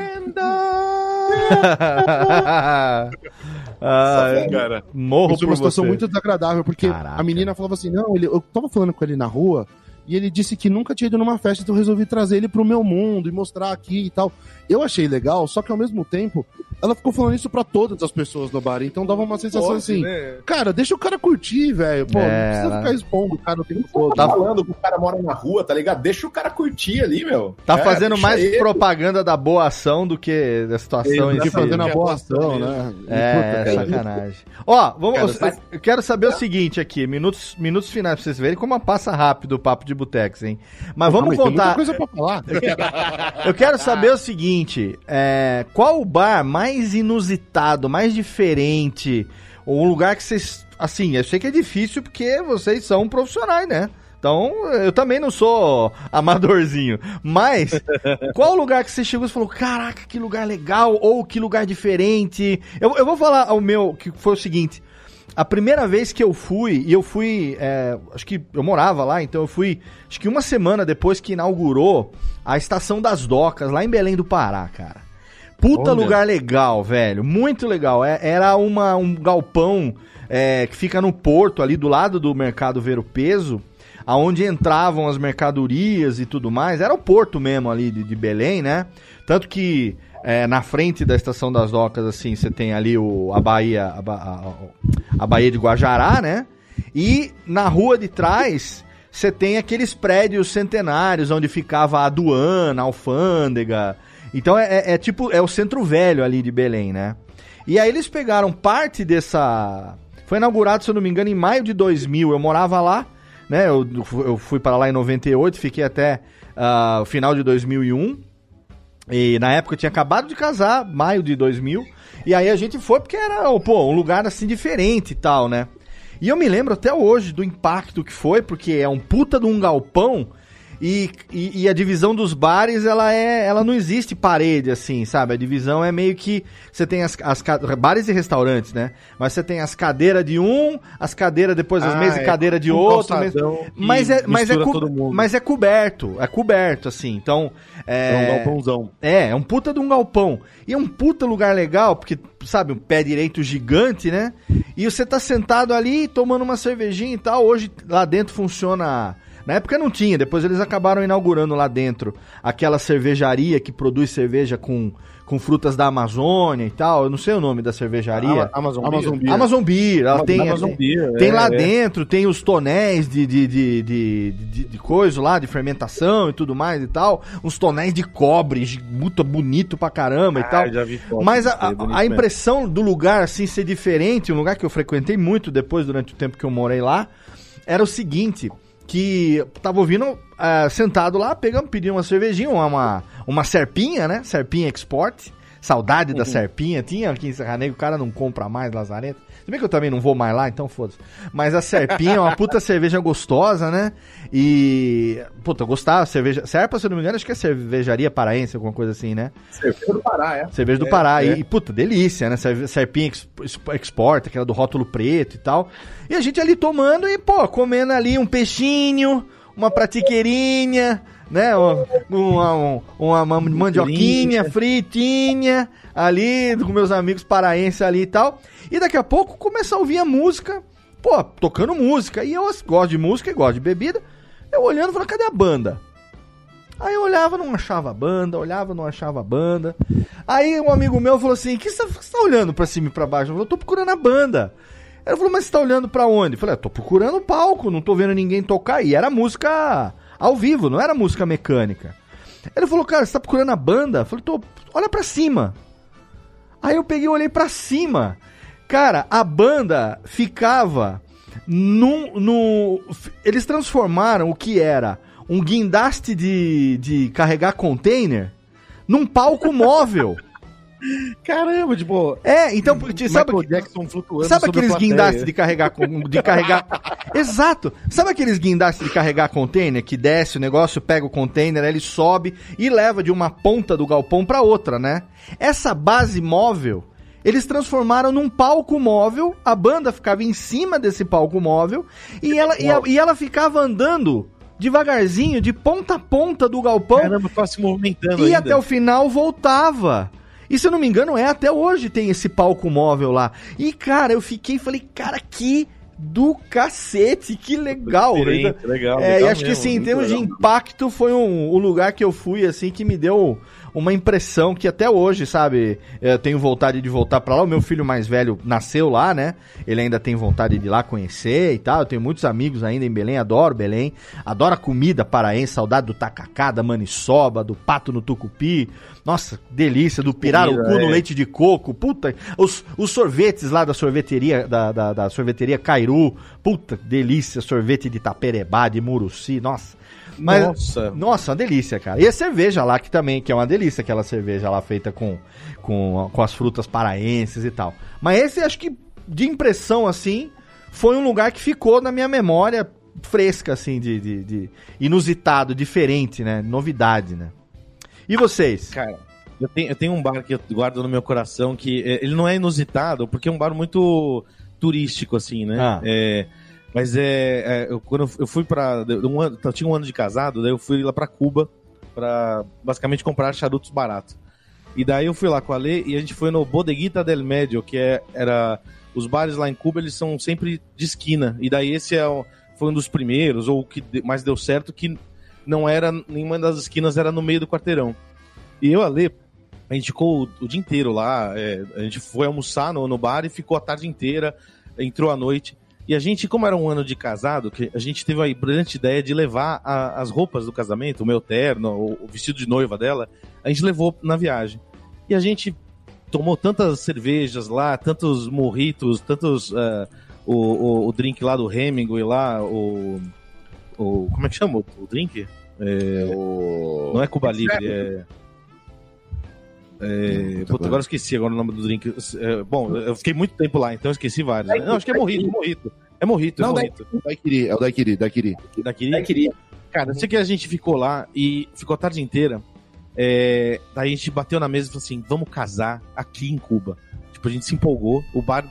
Ah, cara. morro Isso foi por uma situação você. muito desagradável, porque Caraca. a menina falava assim: não, ele, eu tava falando com ele na rua. E ele disse que nunca tinha ido numa festa, então eu resolvi trazer ele pro meu mundo e mostrar aqui e tal. Eu achei legal, só que ao mesmo tempo, ela ficou falando isso pra todas as pessoas no bar. Então dava uma sensação Pode, assim: né? cara, deixa o cara curtir, velho. Pô, É, não precisa ela- ficar expondo o cara o tempo todo. Tá falando que o cara mora na rua, tá ligado? Deixa o cara curtir ali, meu. Tá É, fazendo mais ele. propaganda da boa ação do que da situação em De si. fazendo a que é boa ação, né? É, Puta, sacanagem. Ó, vamos, Cara, eu, eu quero saber o seguinte aqui, minutos, minutos finais pra vocês verem como passa rápido o papo de botex, hein? Mas vamos Ah, mas tem muita contar. coisa pra falar. Eu quero saber o seguinte: é, qual o bar mais inusitado, mais diferente, ou um lugar que vocês. Assim, eu sei que é difícil porque vocês são profissionais, né? Então, eu também não sou amadorzinho. Mas, qual lugar que você chegou e falou: caraca, que lugar legal, ou que lugar diferente? Eu, eu vou falar o meu, que foi o seguinte. A primeira vez que eu fui, e eu fui, é, acho que eu morava lá, então eu fui, acho que uma semana depois que inaugurou a Estação das Docas, lá em Belém do Pará, cara. Puta Olha. lugar legal, velho, muito legal. É- era uma, um galpão é, que fica no porto, ali do lado do Mercado Ver o Peso, aonde entravam as mercadorias e tudo mais. Era o porto mesmo ali de, de Belém, né? Tanto que é, na frente da estação das docas, assim, você tem ali o, a Bahia, a, a, a Baía de Guajará, né? E na rua de trás você tem aqueles prédios centenários onde ficava a aduana, a alfândega. Então é, é- é tipo, é o centro velho ali de Belém, né? E aí eles pegaram parte dessa. Foi inaugurado, se eu não me engano, em maio de 2000. Eu morava lá, né? Eu, eu fui para lá em 98, fiquei até ah, o final de 2001. E na época eu tinha acabado de casar, maio de 2000. E aí a gente foi porque era, pô, um lugar assim diferente e tal, né? E eu me lembro até hoje do impacto que foi, porque é um puta de um galpão e, e, e a divisão dos bares, ela é. Ela não existe parede, assim, sabe? A divisão é meio que. Você tem as, as bares e restaurantes, né? Mas você tem as cadeiras de um, as cadeiras, depois as Ah, mesas e é cadeira de um outro. Mas é, mas, é mundo. mas é coberto, é coberto, assim. Então. É um galpãozão. É, é um puta de um galpão. E é um puta lugar legal, porque, sabe, um pé direito gigante, né? E você tá sentado ali tomando uma cervejinha e tal. Hoje lá dentro funciona Na época não tinha, depois eles acabaram inaugurando lá dentro aquela cervejaria que produz cerveja com, com frutas da Amazônia e tal. Eu não sei o nome da cervejaria. Amazon, Amazon Beer. Amazon Beer, ela tem, Amazon tem, Beer, tem é, lá é. dentro, tem os tonéis de, de, de, de, de, de coisa lá, de fermentação e tudo mais e tal. Uns tonéis de cobre, muito bonito pra caramba e tal. Ah, já vi foto Mas a, a- a impressão do lugar, assim, ser diferente, um lugar que eu frequentei muito depois, durante o tempo que eu morei lá, era o seguinte, que tava ouvindo, ah, sentado lá, pegamos, pedimos uma cervejinha, uma, uma, uma serpinha, né? Serpinha Export. Saudade Uhum. da serpinha, tinha aqui em Serra Negra, o cara não compra mais Lazarento. Se bem que eu também não vou mais lá, então foda-se. Mas a serpinha é uma puta cerveja gostosa, né? E. Puta, eu gostava. Cerveja. Serpa, se eu não me engano, acho que é cervejaria paraense, alguma coisa assim, né? Cerveja do Pará, é. Cerveja do É, Pará. é. E, puta, delícia, né? Serpinha ex- ex- Export, aquela do rótulo preto e tal. E a gente ali tomando e, pô, comendo ali um peixinho, uma pratiqueirinha, né? um- Uma, um- uma, uma mandioquinha fritinha ali com meus amigos paraenses ali e tal. E daqui a pouco começa a ouvir a música, pô, tocando música. E eu gosto de música e gosto de bebida. Eu olhando e falando, cadê a banda? Aí eu olhava, não achava a banda, olhava, não achava a banda. Aí um amigo meu falou assim: que você tá, você tá olhando pra cima e pra baixo? Eu falei, eu tô procurando a banda. Ele falou, mas você tá olhando pra onde? Eu falei, eu tô procurando o palco, não tô vendo ninguém tocar. E era música ao vivo, não era música mecânica. Ele falou, cara, você tá procurando a banda? Eu falei, tô, olha pra cima. Aí eu peguei e olhei pra cima. Cara, a banda ficava num, no. Eles transformaram o que era um guindaste de, de carregar container num palco móvel. Caramba, tipo, É, então, porque sabe, Michael Jackson flutuando sabe aqueles guindastes de carregar com- de carregar Exato. Sabe aqueles guindastes de carregar container que desce o negócio, pega o container, ele sobe e leva de uma ponta do galpão pra outra, né? Essa base móvel eles transformaram num palco móvel, a banda ficava em cima desse palco móvel e ela, e, a- e ela ficava andando devagarzinho, de ponta a ponta do galpão, Caramba, tava se movimentando e ainda. até o final voltava. E se eu não me engano, é até hoje tem esse palco móvel lá. E cara, eu fiquei e falei, cara, que do cacete, que legal. Legal, É, legal e acho que mesmo, assim, em termos de legal. impacto, foi um, um lugar que eu fui, assim, que me deu uma impressão que até hoje, sabe, eu tenho vontade de voltar pra lá. O meu filho mais velho nasceu lá, né? Ele ainda tem vontade de ir lá conhecer e tal. Eu tenho muitos amigos ainda em Belém, adoro Belém. Adoro a comida paraense, saudade do tacacá, da maniçoba, do pato no tucupi. Nossa, delícia, do pirarucu Comida, no é. leite de coco. Puta, os, os sorvetes lá da sorveteria, da, da, da sorveteria Cairu. Puta, delícia, sorvete de taperebá, de muruci, nossa. Mas, Nossa. nossa, uma delícia, cara. E a cerveja lá, que também, que é uma delícia, aquela cerveja lá feita com, com, com as frutas paraenses e tal. Mas esse, acho que, de impressão, assim, foi um lugar que ficou na minha memória fresca, assim, de, de, de inusitado, diferente, né? Novidade, né? E vocês? Cara, eu tenho, eu tenho um bar que eu guardo no meu coração que é, ele não é inusitado, porque é um bar muito turístico, assim, né? Ah. É, mas é, é, eu, quando eu- fui pra. Um ano, eu tinha um ano de casado, daí eu fui lá pra Cuba pra basicamente comprar charutos baratos. E daí eu fui lá com a Lê e a gente foi no Bodeguita del Medio, que é, era. Os bares lá em Cuba, eles são sempre de esquina. E daí esse é, foi um dos primeiros, ou que mais deu certo, que não era nenhuma das esquinas, era no meio do quarteirão. E eu, a Lê, a gente ficou o, o dia inteiro lá. é, a gente foi almoçar no, no bar e ficou a tarde inteira, entrou à noite. E a gente, como era um ano de casado, que a gente teve a brilhante ideia de levar a- as roupas do casamento, o meu terno, o, o vestido de noiva dela, a gente levou na viagem. E a gente tomou tantas cervejas lá, tantos morritos, tantos. ah, o, o, o drink lá do Hemingway lá, o. o como é que chama o, o drink? É, O- não é Cuba Libre, é. É, puta, agora eu esqueci agora o nome do drink. É, bom, eu fiquei muito tempo lá, então eu esqueci vários. né? Não, acho que é morrito, morrito. É morrito, é Não, morrito. Daiquiri, é o Daiquiri, Daiquiri. Daqui, Eu queria. Cara, eu sei que a gente ficou lá e ficou a tarde inteira. É, daí a gente bateu na mesa e falou assim: vamos casar aqui em Cuba. Tipo, a gente se empolgou, o bar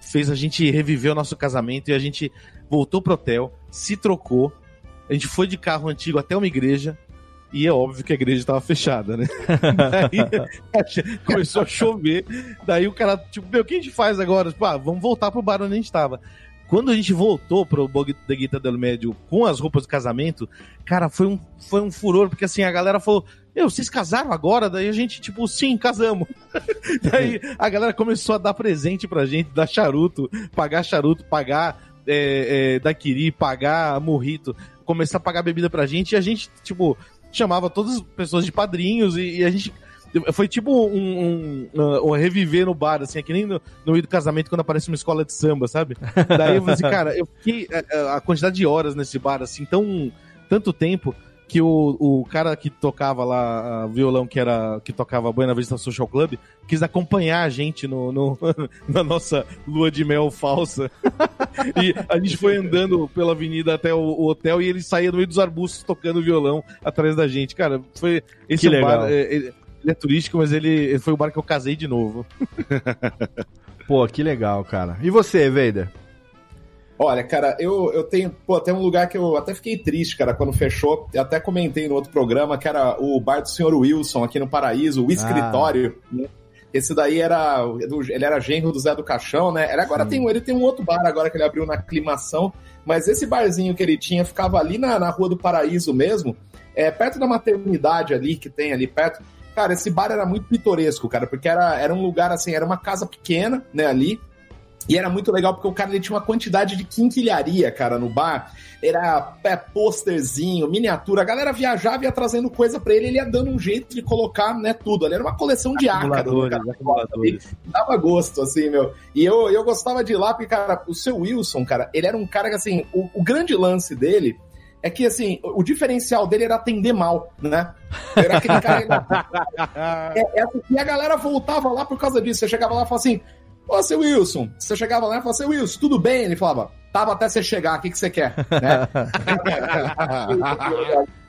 fez a gente reviver o nosso casamento e a gente voltou pro hotel, se trocou. A gente foi de carro antigo até uma igreja. E é óbvio que a igreja tava fechada, né? Daí começou a chover. Daí o cara, tipo, meu, o que a gente faz agora? Tipo, ah, vamos voltar pro bar onde a gente tava. Quando a gente voltou pro Bog da Guita del Médio com as roupas de casamento, cara, foi um, foi um furor, porque assim, a galera falou, eu, vocês casaram agora? Daí a gente, tipo, sim, casamos. Daí a galera começou a dar presente pra gente, dar charuto, pagar charuto, pagar é, é, daquiri, pagar morrito, começar a pagar bebida pra gente, e a gente, tipo, chamava todas as pessoas de padrinhos, e, e a gente foi tipo um, um, um, reviver no bar, assim, é que nem no, no do casamento quando aparece uma escola de samba, sabe? Daí eu falei assim, cara, eu fiquei a, é, é, a, quantidade de horas nesse bar, assim, tão tanto tempo que o, o cara que tocava lá violão, que era que tocava Buena Vista Social Club, quis acompanhar a gente no, no na nossa lua de mel falsa. E a gente foi andando pela avenida até o, o, hotel e ele saía no meio dos arbustos tocando violão atrás da gente. Cara, foi esse que legal. bar. É, ele, ele é turístico, mas ele, ele foi o bar que eu casei de novo. Pô, que legal, cara. E você, Vader? Olha, cara, eu, eu tenho. Pô, tem um lugar que eu até fiquei triste, cara, quando fechou. Eu até comentei no outro programa que era o bar do Sr. Wilson, aqui no Paraíso, o escritório. Ah. Esse daí era. Ele era genro do Zé do Caixão, né? Ele agora tem, ele tem um outro bar agora que ele abriu na aclimação. Mas esse barzinho que ele tinha ficava ali na, na Rua do Paraíso mesmo, é, perto da maternidade ali, que tem ali perto. Cara, esse bar era muito pitoresco, cara, porque era, era um lugar assim, era uma casa pequena, né, ali. E era muito legal porque o cara ele tinha uma quantidade de quinquilharia, cara, no bar. Era é, posterzinho, miniatura. A galera viajava e ia trazendo coisa para ele, ele ia dando um jeito de colocar, né, tudo. Ali era uma coleção de ácaro. Dava gosto, assim, meu. E eu, eu gostava de ir lá, porque, cara, o seu Wilson, cara, ele era um cara que, assim, o, o grande lance dele é que, assim, o diferencial dele era atender mal, né? Era aquele cara. é, é, e a galera voltava lá por causa disso. Você chegava lá e falava assim: Ô, seu Wilson, você chegava lá e falava, seu Wilson, tudo bem? Ele falava, tava até você chegar, o que, que você quer? Né?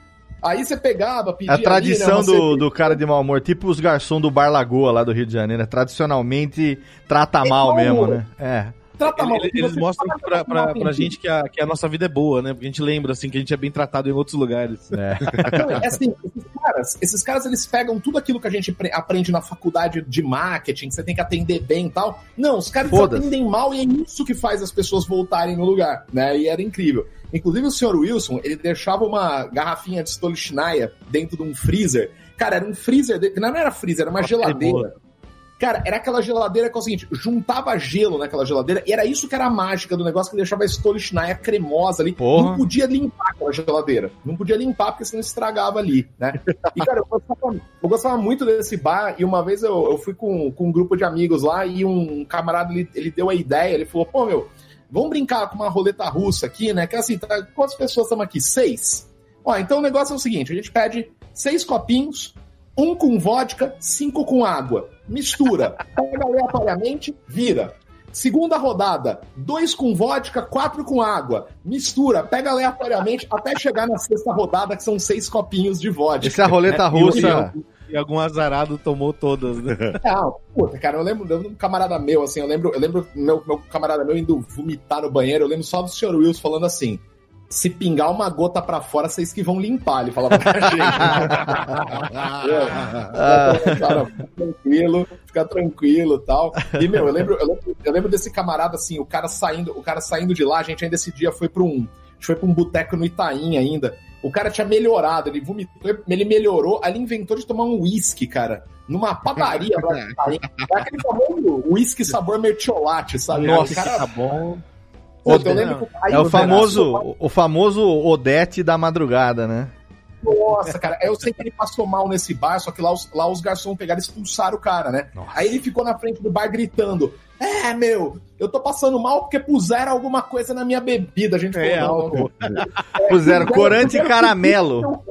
Aí você pegava, pedia. A tradição ali, né, do, do cara de mau humor, tipo os garçons do Bar Lagoa lá do Rio de Janeiro, né? tradicionalmente trata mal mesmo, né? É trata mal. Eles, eles mostram pra, pra, pra gente que a, que a nossa vida é boa, né? Porque a gente lembra, assim, que a gente é bem tratado em outros lugares. É. Então, é assim, esses caras, esses caras, eles pegam tudo aquilo que a gente aprende na faculdade de marketing, que você tem que atender bem e tal. Não, os caras atendem mal e é isso que faz as pessoas voltarem no lugar, né? E era incrível. Inclusive o senhor Wilson, ele deixava uma garrafinha de Stolichnaya dentro de um freezer. Cara, era um freezer, de... não era freezer, era uma geladeira. Cara, era aquela geladeira que é o seguinte, juntava gelo naquela geladeira e era isso que era a mágica do negócio que deixava a Stolichnaya cremosa ali. Porra. Não podia limpar aquela geladeira. Não podia limpar porque senão estragava ali, né? E, cara, eu gostava, eu gostava muito desse bar e uma vez eu, eu fui com, com um grupo de amigos lá e um camarada, ele, ele deu a ideia, ele falou, pô, meu, vamos brincar com uma roleta russa aqui, né? Que é assim, tá, quantas pessoas estamos aqui? Seis. Ó, então o negócio é o seguinte, a gente pede seis copinhos, um com vodka, cinco com água. Mistura. Pega aleatoriamente, vira. Segunda rodada, dois com vodka, quatro com água. Mistura, pega aleatoriamente até chegar na sexta rodada, que são seis copinhos de vodka. Essa é a roleta né? russa. E, algum azarado tomou todas, né? Ah, puta, cara, eu lembro, eu lembro de um camarada meu, assim, eu lembro, eu lembro meu, meu camarada meu indo vomitar no banheiro, eu lembro só do Sr. Wilson falando assim: se pingar uma gota para fora, vocês que vão limpar. Ele falava pra gente. é, cara, fica tranquilo, fica tranquilo tal. E, meu, eu lembro, eu lembro, eu lembro desse camarada, assim, o cara saindo, o cara saindo de lá, a gente ainda esse dia foi para um. A gente foi pra um boteco no Itaim ainda. O cara tinha melhorado, ele vomitou, ele melhorou, aí ele inventou de tomar um uísque, cara. Numa padaria lá É aquele famoso uísque sabor mertiolate, sabe? Nossa, o cara, tá bom. É o famoso, o famoso Odete da madrugada, né? Nossa, cara, eu sei que ele passou mal nesse bar, só que lá os, lá os garçons pegaram e expulsaram o cara, né? Nossa. Aí ele ficou na frente do bar gritando: É, meu, eu tô passando mal porque puseram alguma coisa na minha bebida. A gente é, falou, não, é, puseram corante e caramelo.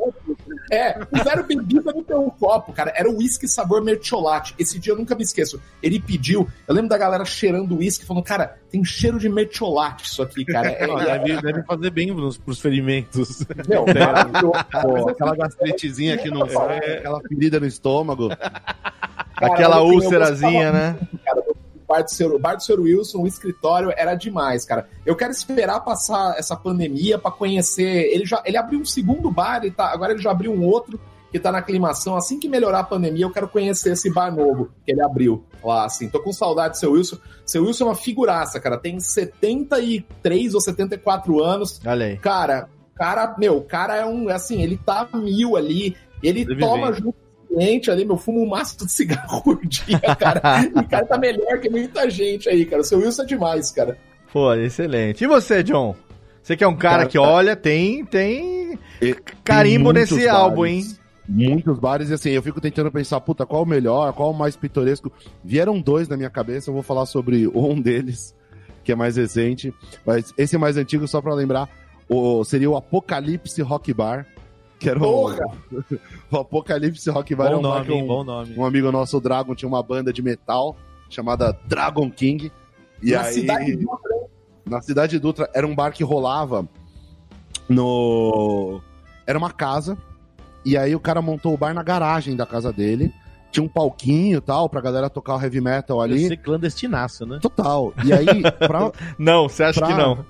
É, fizeram bebida no teu copo, cara. Era o uísque sabor mertiolate. Esse dia eu nunca me esqueço. Ele pediu, eu lembro da galera cheirando uísque, falando, cara, tem cheiro de mertiolate isso aqui, cara. É, deve, deve, fazer bem pros, pros ferimentos. Meu, é. aquela gastritezinha aqui no. É, aquela ferida no estômago. Cara, aquela úlcerazinha, né? Cara, bar do, seu, bar do Sr. Wilson, o escritório era demais, cara. Eu quero esperar passar essa pandemia para conhecer. Ele já ele abriu um segundo bar, ele tá, agora ele já abriu um outro. que tá na aclimação. Assim que melhorar a pandemia, eu quero conhecer esse bar novo que ele abriu lá, assim. Tô com saudade do seu Wilson. Seu Wilson é uma figuraça, cara. Tem 73 ou 74 anos. Olha aí. Cara, cara, meu, o cara é um, assim, ele tá mil ali. Ele Deve toma junto cliente ali, meu, fuma um maço de cigarro por dia, cara. e o cara tá melhor que muita gente aí, cara. O seu Wilson é demais, cara. Pô, excelente. E você, John? Você que é um cara, Cara, que olha, tem, tem carimbo tem nesse muitos álbum, bares, hein? Muitos bares, e assim, eu fico tentando pensar, puta, qual o melhor, qual o mais pitoresco. Vieram dois na minha cabeça, eu vou falar sobre um deles, que é mais recente, mas esse mais antigo, só pra lembrar, o, seria o Apocalipse Rock Bar, que era o, Porra! o Apocalipse Rock Bar, é Bom um nome, um, Bom nome. um amigo nosso, o Dragon, tinha uma banda de metal chamada Dragon King, e Na aí... cidade de na cidade de Dutra era um bar que rolava no. Era uma casa. E aí o cara montou o bar na garagem da casa dele. Tinha um palquinho e tal, pra galera tocar o heavy metal ali. ser clandestinaço, né? Total. E aí, pra, Não, você acha Pra- que não?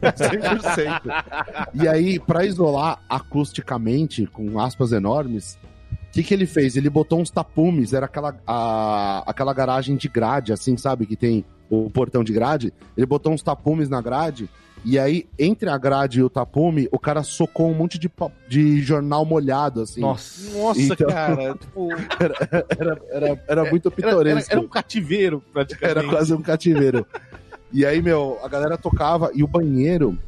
100%. E aí, pra isolar acusticamente, com aspas enormes, o que, que ele fez? Ele botou uns tapumes, era aquela, a- aquela garagem de grade, assim, sabe? Que tem o portão de grade. Ele botou uns tapumes na grade, e aí, entre a grade e o tapume, o cara socou um monte de, de jornal molhado, assim. Nossa. Nossa, Então- cara. Tipo, Era, era, era muito era, era, pitoresco. era um cativeiro, praticamente. Era quase um cativeiro. e aí, meu, a galera tocava e o banheiro.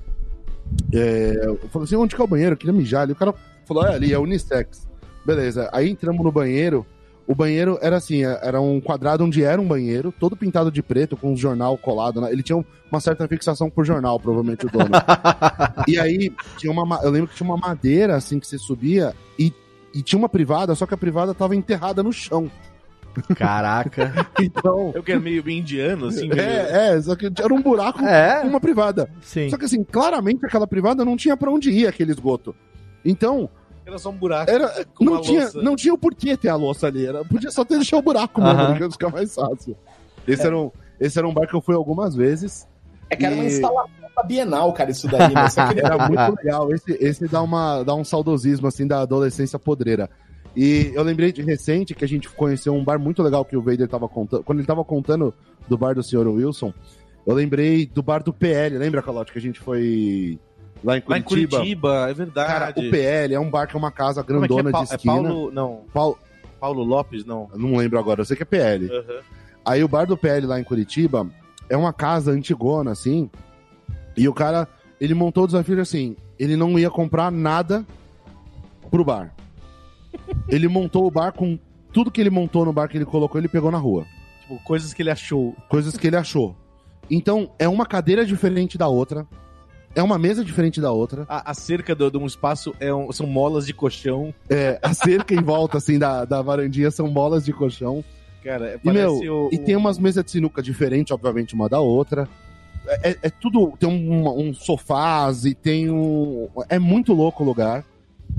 É, eu falei assim: onde que é o banheiro? Eu queria mijar ali. O cara falou: é ali, é unissex. Beleza. Aí entramos no banheiro. O banheiro era assim: era um quadrado onde era um banheiro, todo pintado de preto, com um jornal colado. né? Ele tinha uma certa fixação por jornal, provavelmente o dono. e aí, tinha uma, ma- eu lembro que tinha uma madeira assim que você subia e, e tinha uma privada, só que a privada tava enterrada no chão. Caraca. Então. Eu que era meio indiano, assim. meio- É, é, só que era um buraco com É, uma privada. sim. Só que assim, claramente aquela privada não tinha pra onde ir aquele esgoto. Então, Era só um buraco. era, Com não, uma tinha, louça. não tinha o porquê ter a louça ali. Era, podia só ter deixado o buraco mesmo, Aham. porque ia ficar mais fácil. Esse, era um, esse era um bar que eu fui algumas vezes. É que era uma instalação da Bienal, cara, isso daí, que Era muito legal. Esse, esse dá, uma, dá um saudosismo, assim, da adolescência podreira. E eu lembrei de recente que a gente conheceu um bar muito legal que o Vader tava contando. Quando ele tava contando do bar do Sr. Wilson, eu lembrei do bar do PL. Lembra, Calote, que a gente foi lá em Lá em Curitiba? Curitiba, é verdade. Cara, o PL é um bar que é uma casa é é? grandona Pa- de é esquina. Paulo. Não, Paulo... Paulo Lopes, não. eu Não lembro agora, eu sei que é PL. Aham. Aí o bar do PL lá em Curitiba é uma casa antigona, assim. E o cara, ele montou o desafio assim: ele não ia comprar nada pro bar. Ele montou o bar com tudo que ele montou no bar que ele colocou, ele pegou na rua. Tipo, coisas que ele achou. Coisas que ele achou. Então, é uma cadeira diferente da outra. É uma mesa diferente da outra. A, a cerca de um espaço é um- são molas de colchão. É, a cerca em volta, assim, da, da varandinha são bolas de colchão. Cara, E, meu, parece o, e tem umas mesas de sinuca diferentes, obviamente, uma da outra. É, é- é tudo. Tem um, um sofás e tem um. É muito louco o lugar,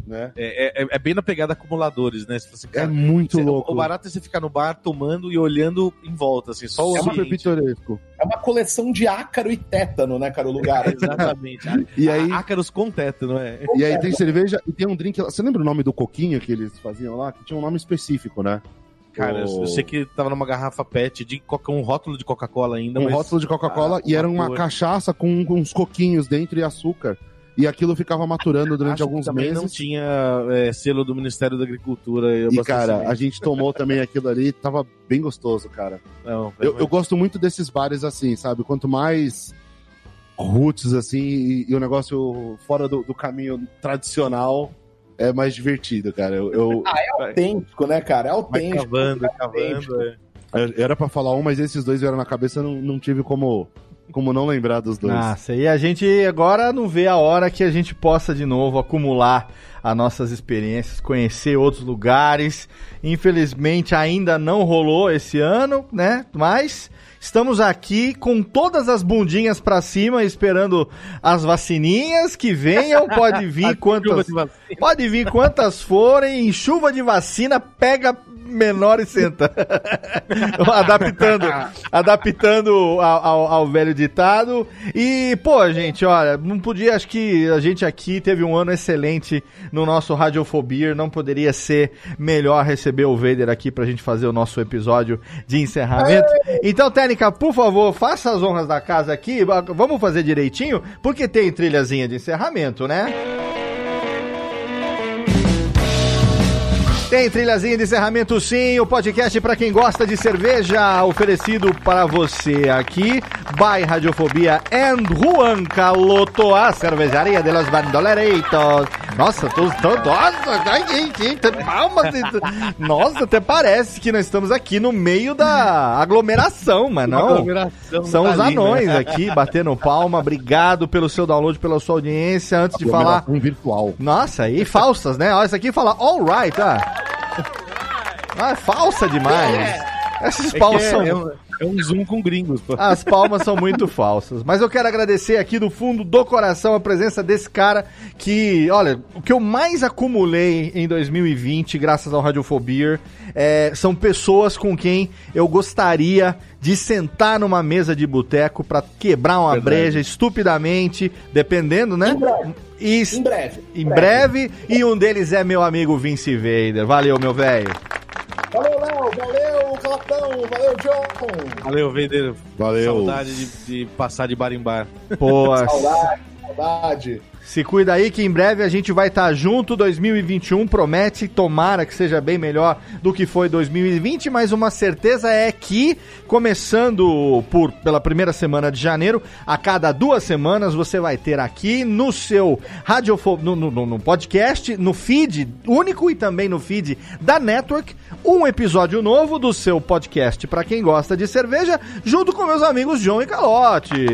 né? É, é- é bem na pegada acumuladores, né? É muito você- louco. O barato é você ficar no bar tomando e olhando em volta, assim, só o É super ambiente. pitoresco. é uma coleção de ácaro e tétano, né, cara, o lugar. Exatamente. E aí, Ácaros com teto, não é? e aí tem cerveja e tem um drink. Você lembra o nome do coquinho que eles faziam lá? Que tinha um nome específico, né? Cara, eu, O- eu sei que tava numa garrafa PET de coca, um rótulo de Coca-Cola ainda. Um mas- rótulo de Coca-Cola Ah, e era uma cor. cachaça com uns coquinhos dentro e açúcar. E aquilo ficava maturando durante Acho que alguns também meses. não tinha é, selo do Ministério da Agricultura. E, cara, a gente tomou também aquilo ali, tava bem gostoso, cara. Não, Eu, eu gosto muito desses bares assim, sabe? Quanto mais roots, assim, e, e o negócio fora do, do caminho tradicional, é mais divertido, cara. Eu, eu- autêntico, né, cara? É vai autêntico. cavando, cavando. é. era pra falar um, mas esses dois vieram na cabeça, eu não, não tive como, como não lembrar dos dois. Nossa, e a gente agora não vê a hora que a gente possa de novo acumular as nossas experiências, conhecer outros lugares. Infelizmente ainda não rolou esse ano, né? Mas estamos aqui com todas as bundinhas pra cima, esperando as vacininhas que venham. Pode vir quantas, pode vir quantas forem. Em chuva de vacina, pega menor e senta. adaptando adaptando ao, ao, ao, velho ditado. E, pô, gente, olha, não podia, acho que a gente aqui teve um ano excelente no nosso Radiofobia, não poderia ser melhor receber o Vader aqui pra gente fazer o nosso episódio de encerramento. Então, Técnica, por favor, faça as honras da casa aqui, vamos fazer direitinho, porque tem trilhazinha de encerramento, né? Tem trilhazinha de encerramento sim, o podcast para quem gosta de cerveja, oferecido para você aqui, by Radiofobia and Juan Caloto, a cervejaria de los bandolereitos. Nossa, tô, tô, nossa, palmas, nossa, até parece que nós estamos aqui no meio da aglomeração, mas não. Aglomeração São os anões né? aqui batendo palma. Obrigado pelo seu download, pela sua audiência. Antes de falar. virtual. Nossa, e falsas, né? Olha, isso aqui fala alright, ah. Ah, é falsa demais. É. Essas é palmas é, são. É um, é um zoom com gringos. Pô. As palmas são muito falsas. Mas eu quero agradecer aqui do fundo do coração a presença desse cara que, olha, o que eu mais acumulei em 2020, graças ao Radiofobia, é, são pessoas com quem eu gostaria de sentar numa mesa de boteco para quebrar uma Verdade. breja estupidamente, dependendo, né? Em breve. E, em breve. Em breve. E um deles é meu amigo Vince Vader. Valeu, meu velho. Valeu, Léo. Valeu, Calapão. Valeu, John. Valeu, Vader. Valeu. Saudade de, de passar de bar em bar. Pô, saudade, saudade. Se cuida aí que em breve a gente vai estar tá junto. 2021 promete, tomara que seja bem melhor do que foi 2020, mas uma certeza é que, começando por pela primeira semana de janeiro, a cada duas semanas você vai ter aqui no seu radiofo no, no, no podcast, no feed único e também no feed da Network, um episódio novo do seu podcast para quem gosta de cerveja, junto com meus amigos João e Calote.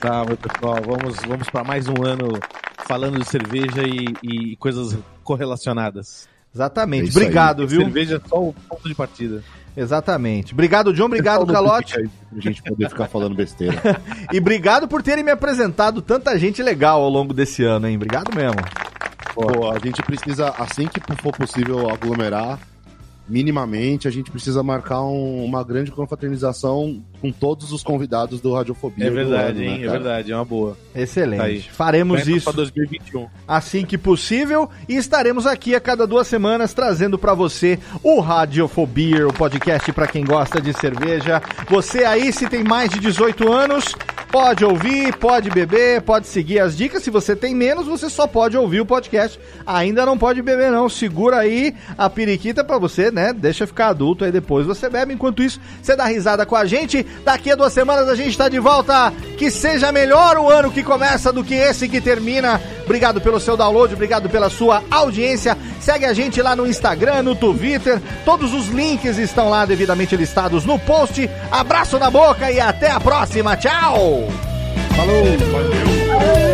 Tá, pessoal, vamos, vamos para mais um ano falando de cerveja e, e coisas correlacionadas. Exatamente. É obrigado, aí. viu? Cerveja é só o ponto de partida. Exatamente. Obrigado, John. Obrigado, Calote. Pra gente poder ficar falando besteira. e obrigado por terem me apresentado tanta gente legal ao longo desse ano, hein? Obrigado mesmo. Pô, a gente precisa, assim que for possível aglomerar, minimamente, a gente precisa marcar um, uma grande confraternização com todos os convidados do Radiofobia. É verdade, ano, hein? Né, é verdade, é uma boa. Excelente. Tá Faremos isso 2021. assim que possível e estaremos aqui a cada duas semanas trazendo para você o Radiofobia, o podcast para quem gosta de cerveja. Você aí, se tem mais de 18 anos, pode ouvir, pode beber, pode seguir as dicas. Se você tem menos, você só pode ouvir o podcast. Ainda não pode beber não. Segura aí a periquita para você né? Deixa ficar adulto, aí depois você bebe. Enquanto isso, você dá risada com a gente. Daqui a duas semanas a gente tá de volta. Que seja melhor o ano que começa do que esse que termina. Obrigado pelo seu download, obrigado pela sua audiência. Segue a gente lá no Instagram, no Twitter. Todos os links estão lá devidamente listados no post. Abraço na boca e até a próxima. Tchau! Falou! Valeu!